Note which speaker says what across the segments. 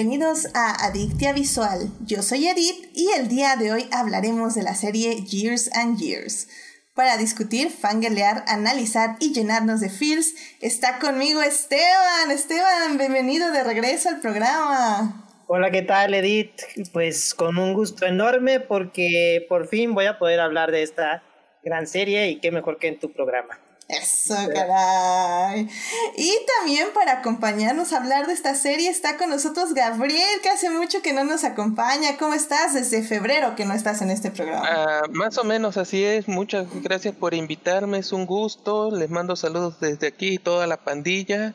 Speaker 1: bienvenidos a Adictia Visual. Yo soy Edith y el día de hoy hablaremos de la serie Years and Years. Para discutir, fangelear, analizar y llenarnos de feels, está conmigo Esteban. Esteban, bienvenido de regreso al programa.
Speaker 2: Hola, ¿qué tal Edith? Pues con un gusto enorme porque por fin voy a poder hablar de esta gran serie y qué mejor que en tu programa.
Speaker 1: Eso, caray. Y también para acompañarnos a hablar de esta serie está con nosotros Gabriel, que hace mucho que no nos acompaña. ¿Cómo estás? Desde febrero que no estás en este programa.
Speaker 3: Ah, más o menos así es. Muchas gracias por invitarme. Es un gusto. Les mando saludos desde aquí, toda la pandilla.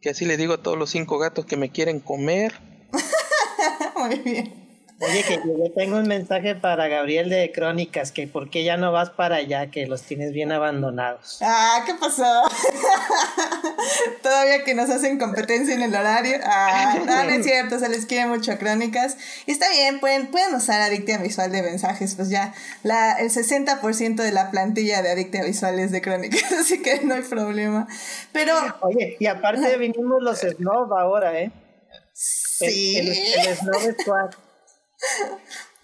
Speaker 3: Que así le digo a todos los cinco gatos que me quieren comer.
Speaker 1: Muy bien.
Speaker 2: Oye, que yo tengo un mensaje para Gabriel de Crónicas, que por qué ya no vas para allá, que los tienes bien abandonados.
Speaker 1: Ah, ¿qué pasó? Todavía que nos hacen competencia en el horario. Ah, no, es cierto, se les quiere mucho a Crónicas. Y está bien, pueden, pueden usar Adictia Visual de mensajes, pues ya la, el 60% de la plantilla de Adictia Visual es de Crónicas, así que no hay problema. Pero...
Speaker 2: Oye, y aparte vinimos los Snob ahora, ¿eh?
Speaker 1: Sí.
Speaker 2: El, el, el Snob Squad.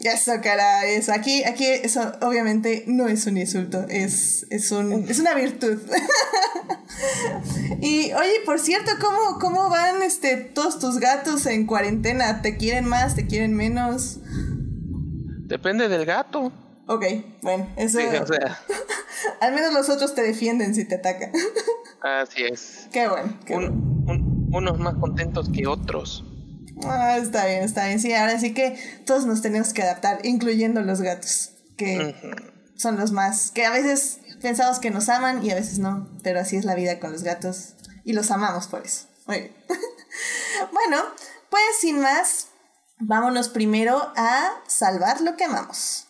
Speaker 1: Eso, cara, eso. Aquí, aquí eso obviamente no es un insulto, es, es, un, es una virtud. y oye, por cierto, ¿cómo, ¿cómo van este, todos tus gatos en cuarentena? ¿Te quieren más? ¿Te quieren menos?
Speaker 3: Depende del gato.
Speaker 1: Ok, bueno, eso...
Speaker 3: Sí, o sea.
Speaker 1: al menos los otros te defienden si te atacan.
Speaker 3: Así es.
Speaker 1: Qué bueno. Qué
Speaker 3: un, un, unos más contentos que otros.
Speaker 1: Ah, está bien, está bien. Sí, ahora sí que todos nos tenemos que adaptar, incluyendo los gatos, que uh -huh. son los más, que a veces pensamos que nos aman y a veces no, pero así es la vida con los gatos y los amamos por eso. Muy bien. bueno, pues sin más, vámonos primero a salvar lo que amamos.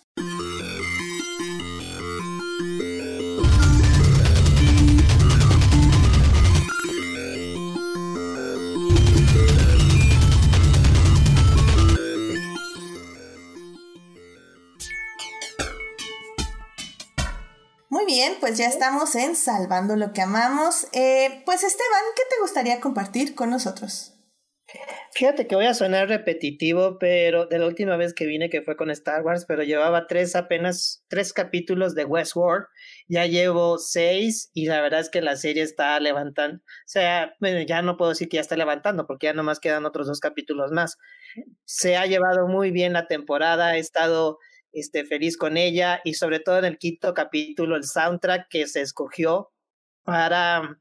Speaker 1: Bien, pues ya estamos en Salvando lo que amamos. Eh, pues Esteban, ¿qué te gustaría compartir con nosotros?
Speaker 2: Fíjate que voy a sonar repetitivo, pero de la última vez que vine, que fue con Star Wars, pero llevaba tres apenas, tres capítulos de Westworld, ya llevo seis y la verdad es que la serie está levantando, o sea, bueno, ya no puedo decir que ya está levantando porque ya nomás quedan otros dos capítulos más. Se ha llevado muy bien la temporada, he estado este, feliz con ella y sobre todo en el quinto capítulo, el soundtrack que se escogió para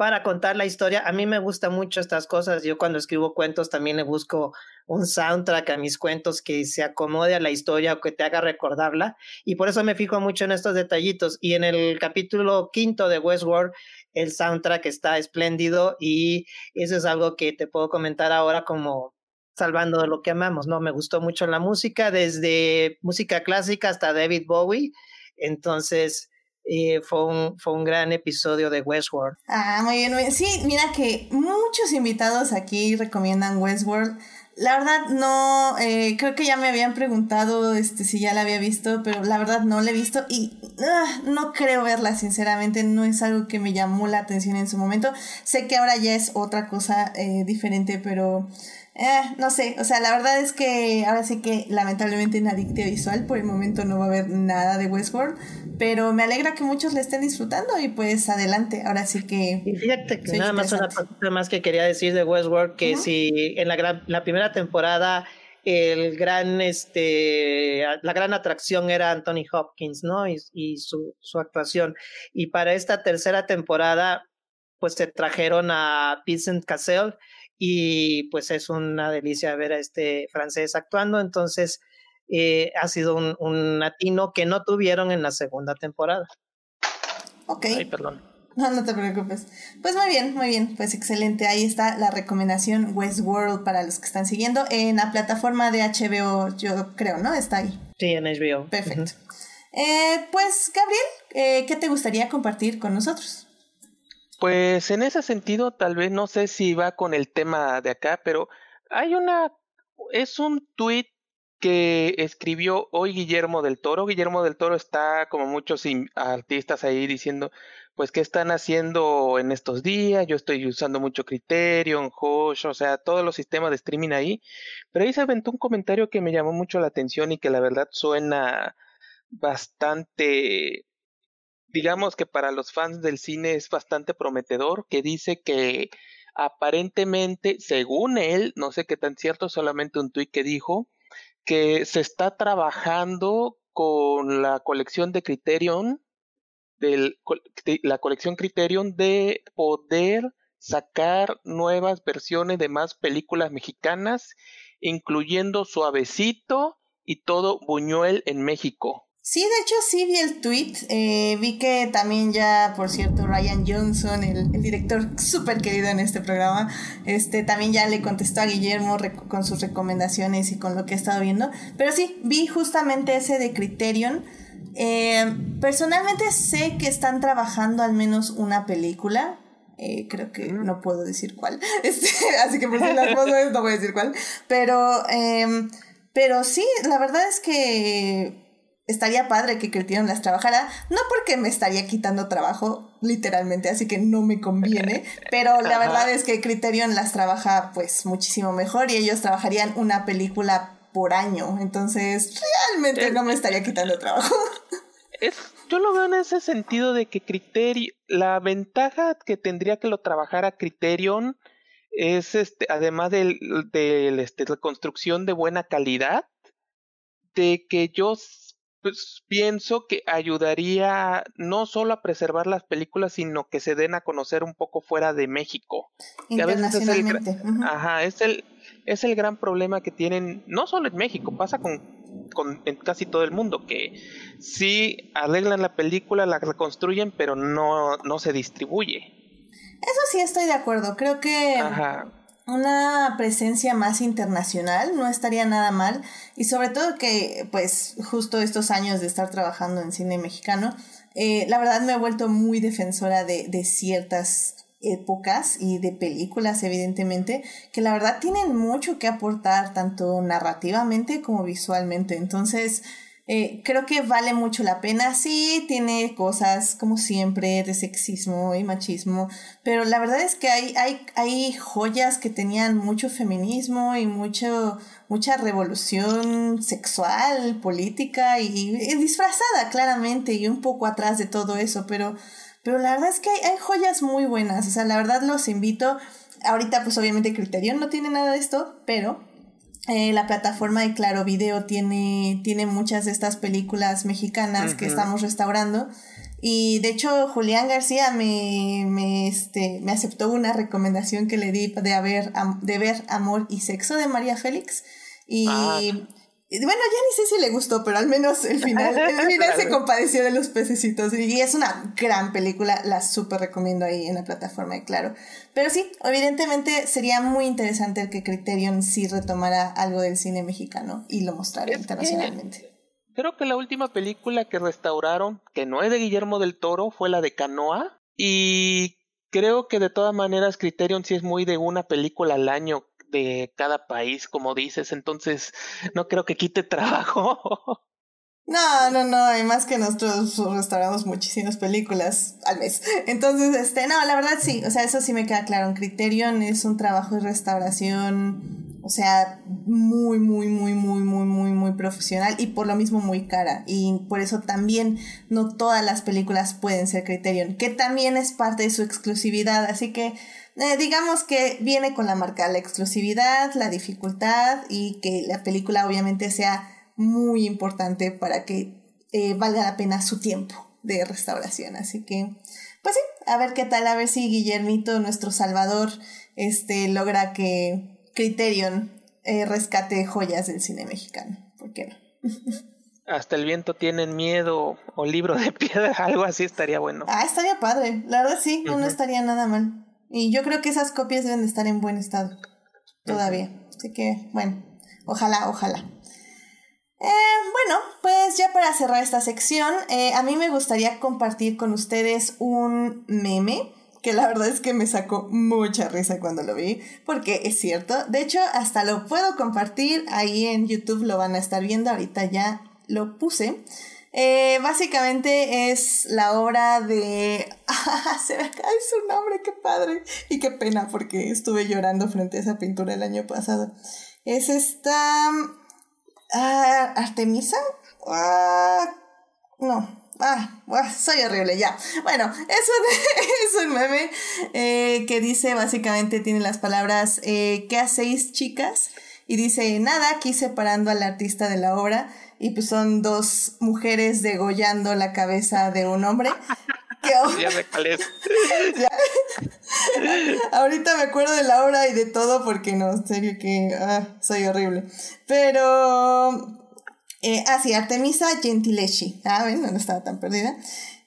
Speaker 2: para contar la historia. A mí me gustan mucho estas cosas. Yo cuando escribo cuentos también le busco un soundtrack a mis cuentos que se acomode a la historia o que te haga recordarla. Y por eso me fijo mucho en estos detallitos. Y en el capítulo quinto de Westworld, el soundtrack está espléndido y eso es algo que te puedo comentar ahora como salvando de lo que amamos, ¿no? Me gustó mucho la música, desde música clásica hasta David Bowie. Entonces, eh, fue, un, fue un gran episodio de Westworld.
Speaker 1: Ah, muy bien. Sí, mira que muchos invitados aquí recomiendan Westworld. La verdad no, eh, creo que ya me habían preguntado este, si ya la había visto, pero la verdad no la he visto y uh, no creo verla, sinceramente, no es algo que me llamó la atención en su momento. Sé que ahora ya es otra cosa eh, diferente, pero eh, no sé, o sea, la verdad es que ahora sí que lamentablemente en Adictia Visual por el momento no va a haber nada de Westworld, pero me alegra que muchos la estén disfrutando y pues adelante, ahora sí que...
Speaker 2: Y fíjate que nada más una cosa más que quería decir de Westworld, que uh -huh. si en la, gran, la primera temporada el gran este la gran atracción era Anthony Hopkins no y, y su, su, actuación. Y para esta tercera temporada pues se trajeron a Vincent Cassel y pues es una delicia ver a este francés actuando entonces eh, ha sido un, un latino que no tuvieron en la segunda temporada
Speaker 1: ok
Speaker 3: Ay, perdón
Speaker 1: no, no te preocupes. Pues muy bien, muy bien. Pues excelente. Ahí está la recomendación Westworld para los que están siguiendo. En la plataforma de HBO, yo creo, ¿no? Está ahí.
Speaker 2: Sí, en HBO.
Speaker 1: Perfecto. Uh -huh. eh, pues, Gabriel, eh, ¿qué te gustaría compartir con nosotros?
Speaker 3: Pues en ese sentido, tal vez no sé si va con el tema de acá, pero hay una. Es un tweet que escribió hoy Guillermo del Toro. Guillermo del Toro está como muchos artistas ahí diciendo, pues, ¿qué están haciendo en estos días? Yo estoy usando mucho Criterion, Hosh, o sea, todos los sistemas de streaming ahí. Pero ahí se aventó un comentario que me llamó mucho la atención y que la verdad suena bastante, digamos que para los fans del cine es bastante prometedor, que dice que aparentemente, según él, no sé qué tan cierto, solamente un tuit que dijo, que se está trabajando con la colección de Criterion, de la colección Criterion de poder sacar nuevas versiones de más películas mexicanas, incluyendo Suavecito y todo Buñuel en México.
Speaker 1: Sí, de hecho sí vi el tweet. Eh, vi que también ya, por cierto, Ryan Johnson, el, director súper querido en este programa, este, también ya le contestó a Guillermo con sus recomendaciones y con lo que he estado viendo. Pero sí, vi justamente ese de Criterion. Eh, personalmente sé que están trabajando al menos una película. Eh, creo que no puedo decir cuál. Este, así que por si las cosas no voy a decir cuál. Pero, em, pero sí, la verdad es que estaría padre que Criterion las trabajara, no porque me estaría quitando trabajo, literalmente, así que no me conviene, pero la verdad es que Criterion las trabaja pues muchísimo mejor y ellos trabajarían una película por año, entonces realmente no me estaría quitando trabajo.
Speaker 3: Es, yo lo veo en ese sentido de que Criterion, la ventaja que tendría que lo trabajara Criterion es este, además de del este, la construcción de buena calidad, de que yo pues pienso que ayudaría no solo a preservar las películas, sino que se den a conocer un poco fuera de México. A veces es el, ajá, es el, es el gran problema que tienen, no solo en México, pasa con, con en casi todo el mundo, que sí arreglan la película, la reconstruyen, pero no, no se distribuye.
Speaker 1: Eso sí estoy de acuerdo, creo que... Ajá una presencia más internacional no estaría nada mal. Y sobre todo que pues justo estos años de estar trabajando en cine mexicano eh, la verdad me he vuelto muy defensora de, de ciertas épocas y de películas evidentemente que la verdad tienen mucho que aportar tanto narrativamente como visualmente. Entonces eh, creo que vale mucho la pena. Sí, tiene cosas como siempre de sexismo y machismo, pero la verdad es que hay, hay, hay joyas que tenían mucho feminismo y mucho, mucha revolución sexual, política y, disfrazada claramente y un poco atrás de todo eso, pero, pero la verdad es que hay, hay joyas muy buenas. O sea, la verdad los invito. Ahorita pues obviamente Criterion no tiene nada de esto, pero eh, la plataforma de Claro Video tiene, tiene muchas de estas películas mexicanas que estamos restaurando. Y de hecho, Julián García me, me, este, me aceptó una recomendación que le di de, haber, de ver Amor y Sexo de María Félix. Y ah. Bueno, ya ni sé si le gustó, pero al menos el final, el final se compadeció de los pececitos. Y es una gran película, la súper recomiendo ahí en la plataforma de Claro. Pero sí, evidentemente sería muy interesante que Criterion sí retomara algo del cine mexicano y lo mostrara internacionalmente.
Speaker 3: creo que la última película que restauraron, que no es de Guillermo del Toro, fue la de Canoa. Y creo que de todas maneras Criterion sí es muy de una película al año de cada país, como dices, entonces no creo que quite trabajo.
Speaker 1: No, no, no, además que nosotros restauramos muchísimas películas al mes. Entonces, este, no, la verdad sí, o sea, eso sí me queda claro. Criterion es un trabajo de restauración, o sea, muy, muy, muy, muy, muy, muy, muy profesional y por lo mismo muy cara. Y por eso también no todas las películas pueden ser Criterion, que también es parte de su exclusividad. Así que eh, digamos que viene con la marca la exclusividad, la dificultad y que la película obviamente sea muy importante para que eh, valga la pena su tiempo de restauración. Así que, pues sí, a ver qué tal, a ver si Guillermito, nuestro salvador, este, logra que Criterion eh, rescate joyas del cine mexicano. ¿Por qué no?
Speaker 3: Hasta el viento tienen miedo o libro de piedra, algo así estaría bueno.
Speaker 1: Ah, estaría padre. La verdad sí, no estaría nada mal. Y yo creo que esas copias deben de estar en buen estado todavía. Así que, bueno, ojalá, ojalá. Eh, bueno, pues ya para cerrar esta sección, eh, a mí me gustaría compartir con ustedes un meme que la verdad es que me sacó mucha risa cuando lo vi, porque es cierto, de hecho hasta lo puedo compartir, ahí en YouTube lo van a estar viendo, ahorita ya lo puse. Eh, básicamente es la obra de... se me cae su nombre, qué padre. Y qué pena porque estuve llorando frente a esa pintura el año pasado. Es esta... Ah, Artemisa. Ah, no, Ah, soy horrible, ya. Bueno, es un, es un meme eh, que dice básicamente, tiene las palabras, eh, ¿qué hacéis chicas? Y dice, nada, aquí separando al artista de la obra. Y pues son dos mujeres degollando la cabeza de un hombre.
Speaker 3: ya me
Speaker 1: Ahorita me acuerdo de la obra y de todo porque no, en serio que ah, soy horrible. Pero eh, ah, sí, Artemisa Gentileschi. Ah, ven, no estaba tan perdida.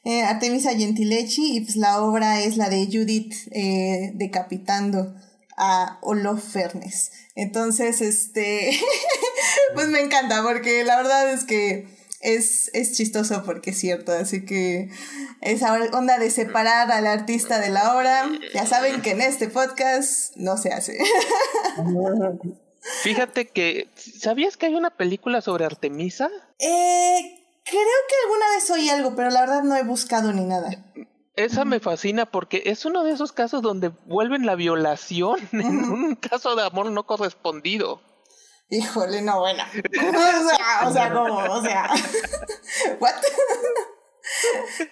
Speaker 1: Eh, Artemisa Gentileschi, y pues la obra es la de Judith eh, decapitando a Holofernes. Entonces, este, pues me encanta, porque la verdad es que es, es chistoso porque es cierto, así que esa onda de separar al artista de la obra, ya saben que en este podcast no se hace.
Speaker 3: Fíjate que, ¿sabías que hay una película sobre Artemisa?
Speaker 1: Eh, creo que alguna vez oí algo, pero la verdad no he buscado ni nada.
Speaker 3: Esa me fascina porque es uno de esos casos donde vuelven la violación en un caso de amor no correspondido.
Speaker 1: Híjole, no, bueno. o sea, o sea, ¿cómo? O sea, ¿what?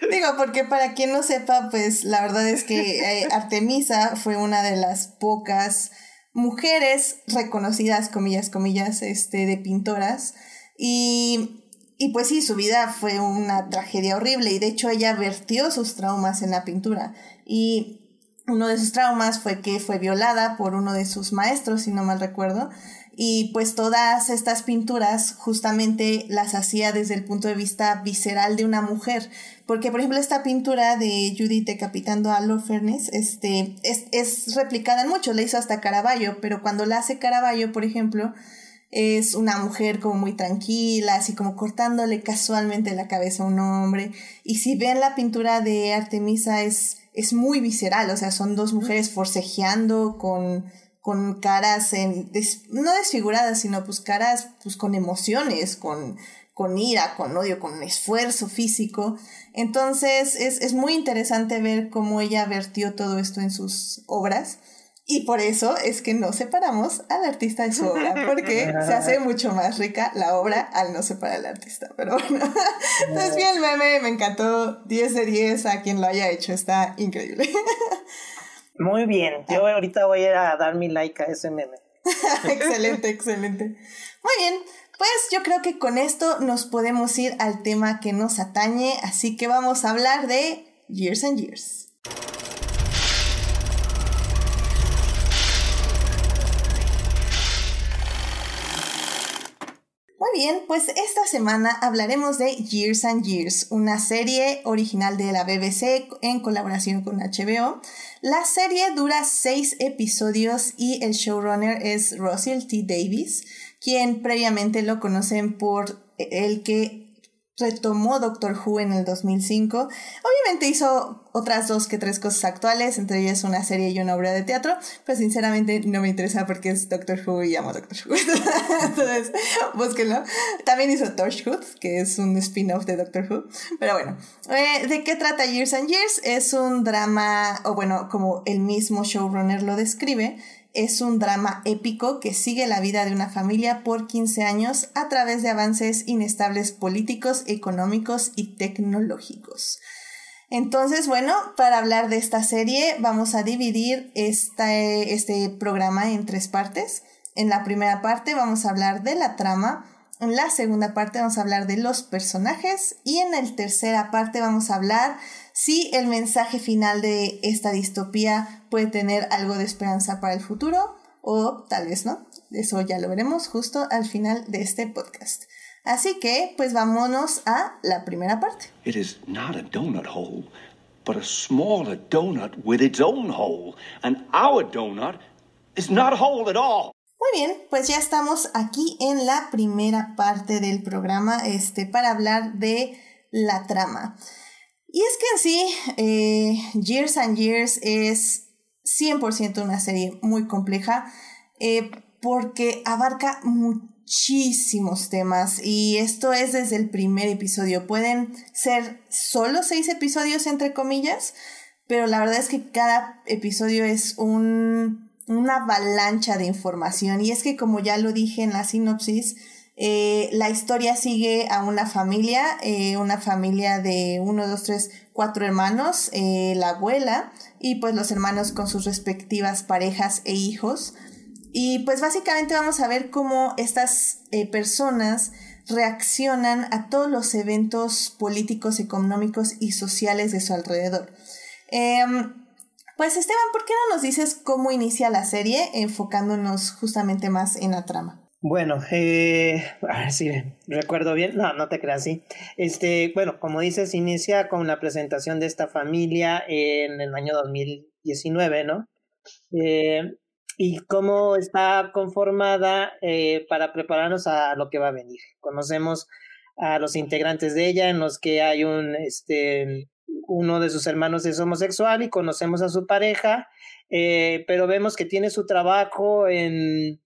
Speaker 1: Digo, porque para quien no sepa, pues la verdad es que eh, Artemisa fue una de las pocas mujeres reconocidas, comillas, comillas, este, de pintoras. Y, y pues sí, su vida fue una tragedia horrible y de hecho ella vertió sus traumas en la pintura. Y uno de sus traumas fue que fue violada por uno de sus maestros, si no mal recuerdo. Y pues todas estas pinturas justamente las hacía desde el punto de vista visceral de una mujer. Porque, por ejemplo, esta pintura de Judith decapitando a Lofernes este, es, es replicada en mucho, le hizo hasta Caravaggio, pero cuando la hace Caravaggio, por ejemplo, es una mujer como muy tranquila, así como cortándole casualmente la cabeza a un hombre. Y si ven la pintura de Artemisa es, es muy visceral, o sea, son dos mujeres forcejeando con con caras en, no desfiguradas, sino pues caras pues con emociones, con, con ira, con odio, con esfuerzo físico. Entonces es, es muy interesante ver cómo ella vertió todo esto en sus obras. Y por eso es que no separamos al artista de su obra, porque se hace mucho más rica la obra al no separar al artista. Pero bueno, entonces bien el meme, me encantó 10 de 10 a quien lo haya hecho, está increíble.
Speaker 2: Muy bien, yo ahorita voy a dar mi like a ese meme.
Speaker 1: excelente, excelente. Muy bien, pues yo creo que con esto nos podemos ir al tema que nos atañe, así que vamos a hablar de Years and Years. Muy bien, pues esta semana hablaremos de Years and Years, una serie original de la BBC en colaboración con HBO. La serie dura seis episodios y el showrunner es Russell T. Davis, quien previamente lo conocen por el que retomó Doctor Who en el 2005. Obviamente hizo otras dos que tres cosas actuales, entre ellas una serie y una obra de teatro, pero sinceramente no me interesa porque es Doctor Who y amo Doctor Who. Entonces, búsquenlo. También hizo Torchwood, que es un spin-off de Doctor Who. Pero bueno, eh, ¿de qué trata Years and Years? Es un drama, o bueno, como el mismo showrunner lo describe, es un drama épico que sigue la vida de una familia por 15 años a través de avances inestables políticos, económicos y tecnológicos. Entonces, bueno, para hablar de esta serie vamos a dividir este, este programa en tres partes. En la primera parte vamos a hablar de la trama, en la segunda parte vamos a hablar de los personajes y en la tercera parte vamos a hablar si el mensaje final de esta distopía puede tener algo de esperanza para el futuro o tal vez no. Eso ya lo veremos justo al final de este podcast. Así que, pues vámonos a la primera parte. It is not a donut hole, but a smaller donut with its own hole. And our donut is not a hole at all. Muy bien, pues ya estamos aquí en la primera parte del programa este, para hablar de la trama. Y es que en sí, eh, Years and Years es 100% una serie muy compleja eh, porque abarca muchísimos temas y esto es desde el primer episodio. Pueden ser solo seis episodios entre comillas, pero la verdad es que cada episodio es un, una avalancha de información y es que como ya lo dije en la sinopsis, eh, la historia sigue a una familia, eh, una familia de uno, dos, tres, cuatro hermanos, eh, la abuela y pues los hermanos con sus respectivas parejas e hijos. Y pues básicamente vamos a ver cómo estas personas reaccionan a todos los eventos políticos, económicos y sociales de su alrededor. Em, pues Esteban, ¿por qué no nos dices cómo inicia la serie enfocándonos justamente más en la trama?
Speaker 2: Bueno, eh, a ver si recuerdo bien. No, no te creas así. Este, bueno, como dices, inicia con la presentación de esta familia en el año 2019, ¿no? Eh, y cómo está conformada eh, para prepararnos a lo que va a venir. Conocemos a los integrantes de ella, en los que hay un, este, uno de sus hermanos es homosexual y conocemos a su pareja, eh, pero vemos que tiene su trabajo en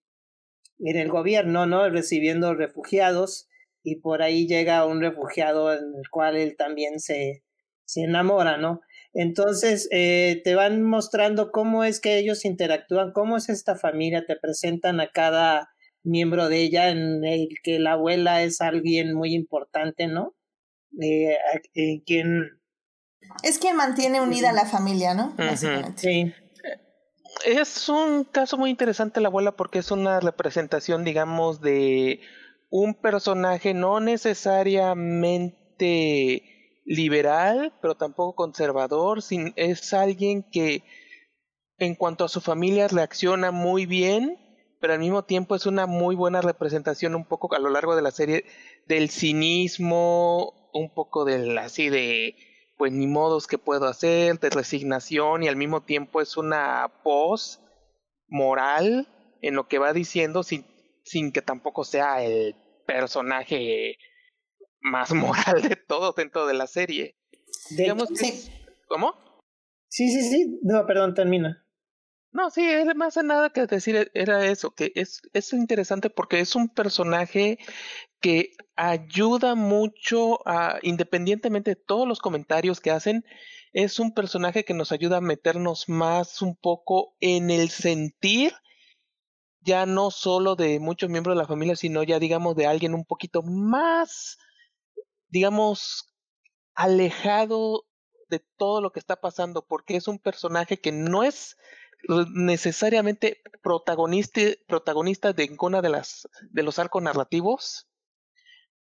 Speaker 2: en el gobierno, ¿no? Recibiendo refugiados y por ahí llega un refugiado en el cual él también se, se enamora, ¿no? Entonces eh, te van mostrando cómo es que ellos interactúan, cómo es esta familia, te presentan a cada miembro de ella, en el que la abuela es alguien muy importante, ¿no? Eh, quien...
Speaker 1: Es quien mantiene unida a la familia, ¿no?
Speaker 2: Sí.
Speaker 3: Es un caso muy interesante la abuela porque es una representación, digamos, de un personaje no necesariamente liberal, pero tampoco conservador, sin, es alguien que en cuanto a su familia reacciona muy bien, pero al mismo tiempo es una muy buena representación un poco a lo largo de la serie del cinismo, un poco del así de pues ni modos que puedo hacer, de resignación y al mismo tiempo es una voz moral en lo que va diciendo sin, sin que tampoco sea el personaje más moral de todo dentro de la serie. Digamos
Speaker 1: sí.
Speaker 3: ¿Cómo?
Speaker 2: Sí, sí, sí. No, perdón, termina.
Speaker 3: No, sí, más de nada que decir era eso, que es, es interesante porque es un personaje que ayuda mucho a, independientemente de todos los comentarios que hacen, es un personaje que nos ayuda a meternos más un poco en el sentir, ya no solo de muchos miembros de la familia, sino ya digamos de alguien un poquito más, digamos, alejado de todo lo que está pasando, porque es un personaje que no es necesariamente protagonista, protagonista de ninguna de las de los arcos narrativos,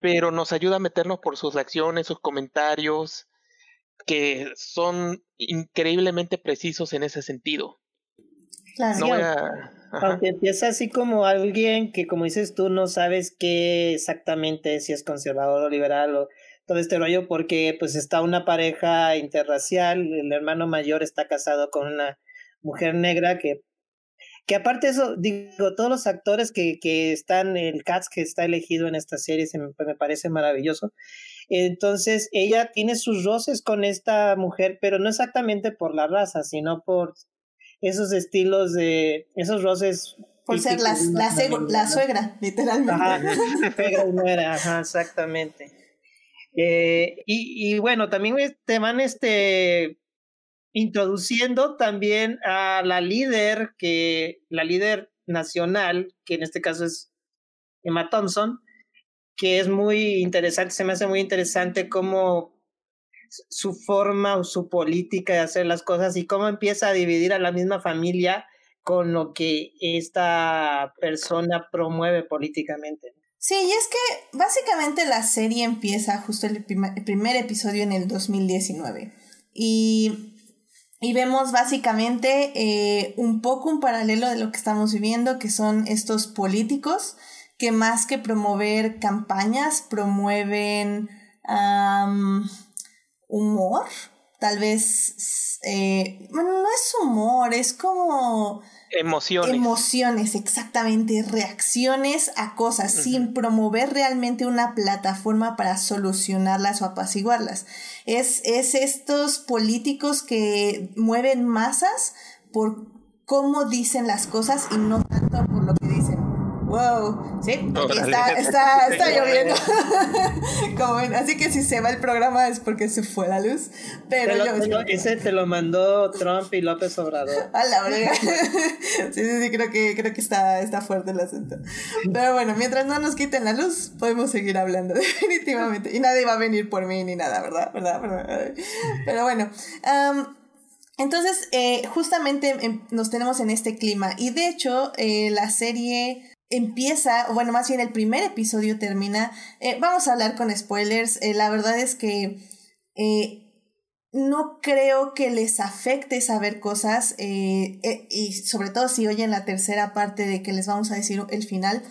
Speaker 3: pero nos ayuda a meternos por sus reacciones, sus comentarios, que son increíblemente precisos en ese sentido.
Speaker 2: Claro. Aunque empieza así como alguien que, como dices tú, no sabes qué exactamente si es conservador o liberal o todo este rollo, porque pues está una pareja interracial, el hermano mayor está casado con una mujer negra que que aparte de eso, digo, todos los actores que, que están, el cast que está elegido en esta serie se me, me, parece maravilloso. Entonces, ella tiene sus roces con esta mujer, pero no exactamente por la raza, sino por esos estilos de, esos roces.
Speaker 1: Por ser la, la, la, suegra, literalmente.
Speaker 2: Ajá, suegra y nuera, ajá, exactamente. Eh, y, y bueno, también te van este introduciendo también a la líder, que la líder nacional, que en este caso es Emma Thompson, que es muy interesante, se me hace muy interesante cómo su forma o su política de hacer las cosas y cómo empieza a dividir a la misma familia con lo que esta persona promueve políticamente.
Speaker 1: Sí, y es que básicamente la serie empieza justo el el primer episodio en el 2019. Y y vemos básicamente eh, un poco un paralelo de lo que estamos viviendo, que son estos políticos que más que promover campañas, promueven humor, tal vez, eh, bueno, no es humor, es como...
Speaker 3: Emociones.
Speaker 1: Emociones, exactamente, reacciones a cosas, sin promover realmente una plataforma para solucionarlas o apaciguarlas. Es, es estos políticos que mueven masas por cómo dicen las cosas y no tanto por lo que. Wow, sí, está, está, está lloviendo. Como ven, así que si se va el programa es porque se fue la luz. Pero
Speaker 2: te lo, ese te lo mandó Trump y López Obrador.
Speaker 1: A la verdad. sí, sí, sí, creo que, creo que está, está fuerte el asunto. Pero bueno, mientras no nos quiten la luz, podemos seguir hablando, definitivamente. Y nadie va a venir por mí ni nada, ¿verdad? ¿Verdad? ¿Verdad? Pero bueno. entonces, eh, justamente em, nos tenemos en este clima. Y de hecho, eh, la serie empieza, bueno, más bien el primer episodio termina, eh, vamos a hablar con spoilers, eh, la verdad es que eh, no creo que les afecte saber cosas y sobre todo si oyen la tercera parte de que les vamos a decir el final,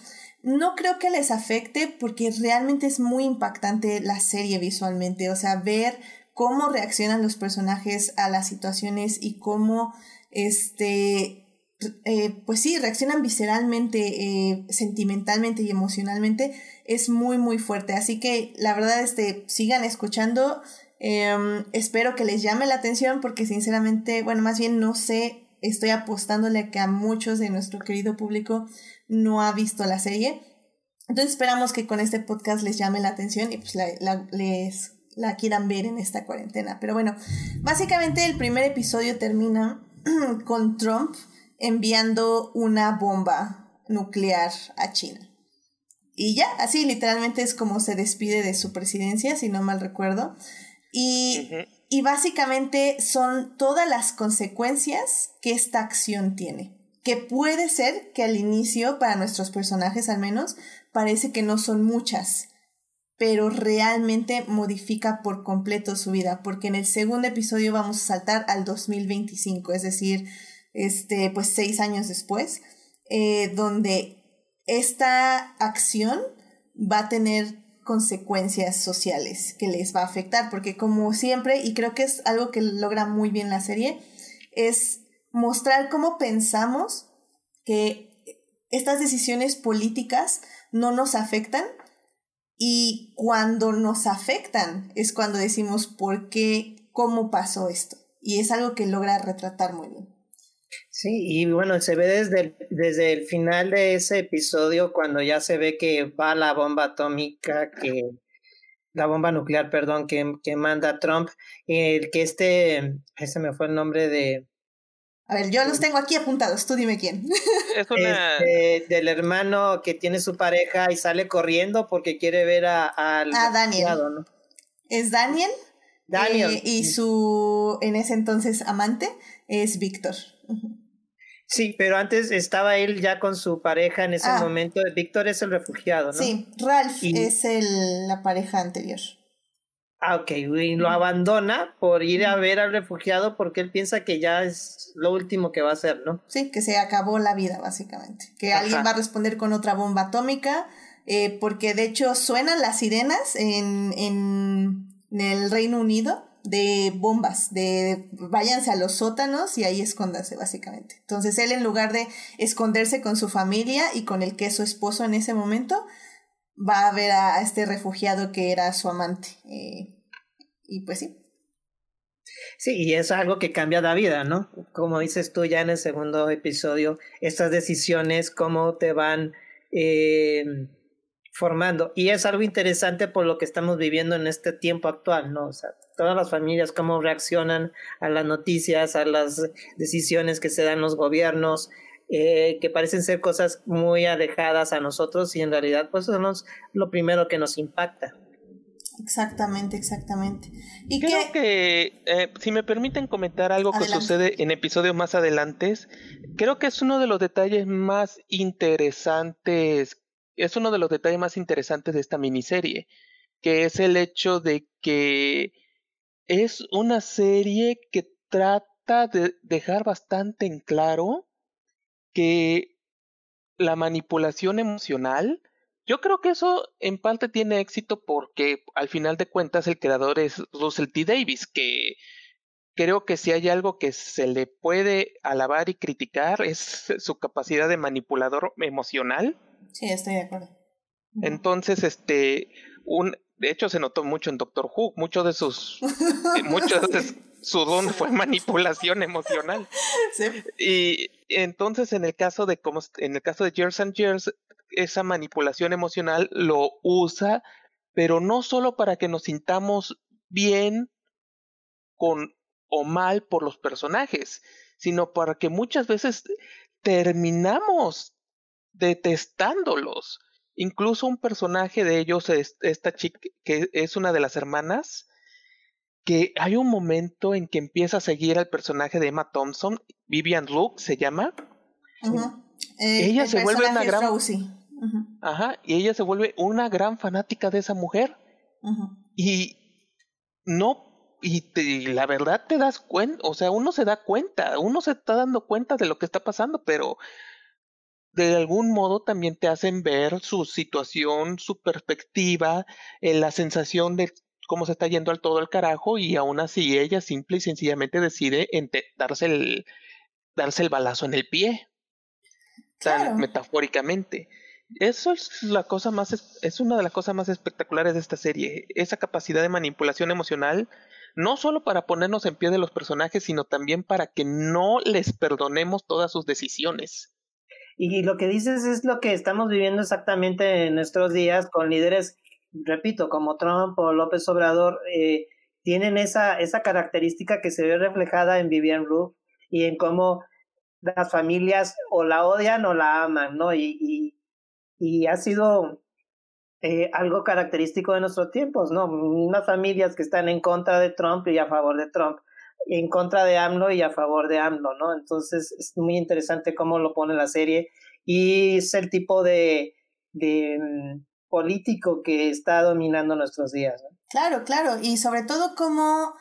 Speaker 1: no creo que les afecte porque realmente es muy impactante la serie visualmente, o sea, ver cómo reaccionan los personajes a las situaciones y cómo este eh, pues sí, reaccionan visceralmente, eh, sentimentalmente y emocionalmente, es muy, muy fuerte. Así que la verdad, este, sigan escuchando. Em, espero que les llame la atención porque sinceramente, bueno, más bien no sé, estoy apostándole que a muchos de nuestro querido público no ha visto la serie. Entonces esperamos que con este podcast les llame la atención y pues la, les la quieran ver en esta cuarentena. Pero bueno, básicamente el primer episodio termina con Trump enviando una bomba nuclear a China. Y ya, así literalmente es como se despide de su presidencia, si no mal recuerdo. Y, y básicamente son todas las consecuencias que esta acción tiene. Que puede ser que al inicio, para nuestros personajes al menos, parece que no son muchas, pero realmente modifica por completo su vida, porque en el segundo episodio vamos a saltar al 2025, es decir, este, pues seis años después, eh, donde esta acción va a tener consecuencias sociales que les va a afectar, porque como siempre, y creo que es algo que logra muy bien la serie, es mostrar cómo pensamos que estas decisiones políticas no nos afectan y cuando nos afectan es cuando decimos por qué, cómo pasó esto. Y es algo que logra retratar muy bien.
Speaker 2: Sí, y bueno, se ve desde el, desde el final de ese episodio cuando ya se ve que va la bomba atómica, que la bomba nuclear, perdón, que, que manda Trump, el que este, ese me fue el nombre de...
Speaker 1: A ver, yo los tengo aquí apuntados, tú dime quién.
Speaker 3: Es una...
Speaker 2: Este, del hermano que tiene su pareja y sale corriendo porque quiere ver a,
Speaker 1: a Daniel. ¿no? Es Daniel. Daniel. Eh, y su, en ese entonces, amante es Víctor.
Speaker 2: Sí, pero antes estaba él ya con su pareja en ese ah. momento. Víctor es el refugiado, ¿no?
Speaker 1: Sí, Ralph es el, la pareja anterior.
Speaker 2: Ah, ok, y lo abandona por ir a ver al refugiado porque él piensa que ya es lo último que va a hacer, ¿no?
Speaker 1: Sí, que se acabó la vida, básicamente. Que alguien va a responder con otra bomba atómica, eh, porque de hecho suenan las sirenas en, en, en el Reino Unido de bombas, de váyanse a los sótanos y ahí escóndanse básicamente. Entonces él en lugar de esconderse con su familia y con el que es su esposo en ese momento, va a ver a, este refugiado que era su amante. Eh, y pues sí.
Speaker 2: Sí, y es algo que cambia la vida, ¿no? Como dices tú ya en el segundo episodio, estas decisiones, cómo te van eh, formando. Y es algo interesante por lo que estamos viviendo en este tiempo actual, ¿no? O sea, todas las familias, cómo reaccionan a las noticias, a las decisiones que se dan los gobiernos, eh, que parecen ser cosas muy alejadas a nosotros y en realidad pues eso es lo primero que nos impacta.
Speaker 1: Exactamente, exactamente.
Speaker 3: Y Creo que, eh, si me permiten comentar algo que sucede en episodios más adelante, creo que es uno de los detalles más interesantes es uno de los detalles más interesantes de esta miniserie, que es el hecho de que es una serie que trata de dejar bastante en claro que la manipulación emocional, yo creo que eso en parte tiene éxito porque al final de cuentas el creador es Russell T. Davis, que creo que si hay algo que se le puede alabar y criticar es su capacidad de manipulador emocional.
Speaker 1: Sí, estoy de acuerdo.
Speaker 3: Entonces, este, un, de hecho se notó mucho en Doctor Who, mucho de sus, mucho de su don fue manipulación emocional. Sí. Y entonces en el caso de como en el caso de Years and Years, esa manipulación emocional lo usa, pero no solo para que nos sintamos bien con o mal por los personajes, sino para que muchas veces terminamos detestándolos. Incluso un personaje de ellos, esta chica que es una de las hermanas, que hay un momento en que empieza a seguir al personaje de Emma Thompson, Vivian Luke se llama.
Speaker 1: Eh, ella se vuelve una gran.
Speaker 3: Ajá, y ella se vuelve una gran fanática de esa mujer. Y no y, la verdad te das cuenta, o sea, uno se da cuenta, uno se está dando cuenta de lo que está pasando, pero de algún modo también te hacen ver su situación, su perspectiva, eh, la sensación de cómo se está yendo al todo el carajo y aún así ella simple y sencillamente decide darse el, darse el balazo en el pie, tan metafóricamente. Eso es la cosa más, es una de las cosas más espectaculares de esta serie, esa capacidad de manipulación emocional no solo para ponernos en pie de los personajes, sino también para que no les perdonemos todas sus decisiones.
Speaker 2: Y lo que dices es lo que estamos viviendo exactamente en nuestros días con líderes, repito, como Trump o López Obrador, eh, tienen esa, esa característica que se ve reflejada en Vivian Roof y en cómo las familias o la odian o la aman, ¿no? Y, y, y ha sido eh, algo característico de nuestros tiempos, ¿no? Unas familias que están en contra de Trump y a favor de Trump, en contra de AMLO y a favor de AMLO, ¿no? Entonces es muy interesante cómo lo pone la serie y es el tipo de, de mm, político que está dominando nuestros días.
Speaker 1: Claro, claro, y sobre todo cómo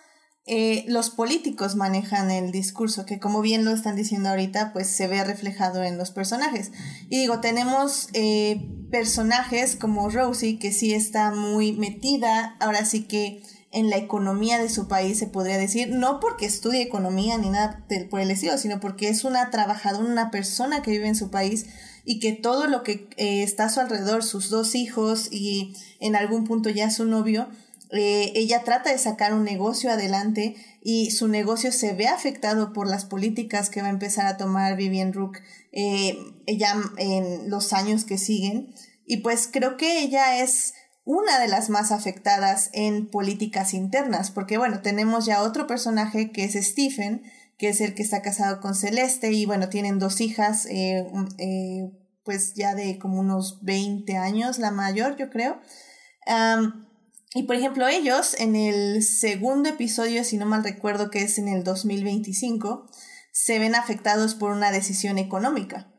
Speaker 1: eh, los políticos manejan el discurso, que como bien lo están diciendo ahorita, pues se ve reflejado en los personajes. Y digo, tenemos eh, personajes como Rosie, que sí está muy metida, ahora sí que en la economía de su país, se podría decir, no porque estudie economía ni nada por el estilo, sino porque es una trabajadora, una persona que vive en su país y que todo lo que eh, está a su alrededor, sus dos hijos y en algún punto ya su novio, eh, ella trata de sacar un negocio adelante y su negocio se ve afectado por las políticas que va a empezar a tomar Vivian Rook eh, ella en los años que siguen. Y pues creo que ella es una de las más afectadas en políticas internas, porque bueno, tenemos ya otro personaje que es Stephen, que es el que está casado con Celeste y bueno, tienen dos hijas, eh, pues ya de como unos 20 años, la mayor yo creo. Y por ejemplo, ellos en el segundo episodio, si no mal recuerdo que es en el 2025, se ven afectados por una decisión económica,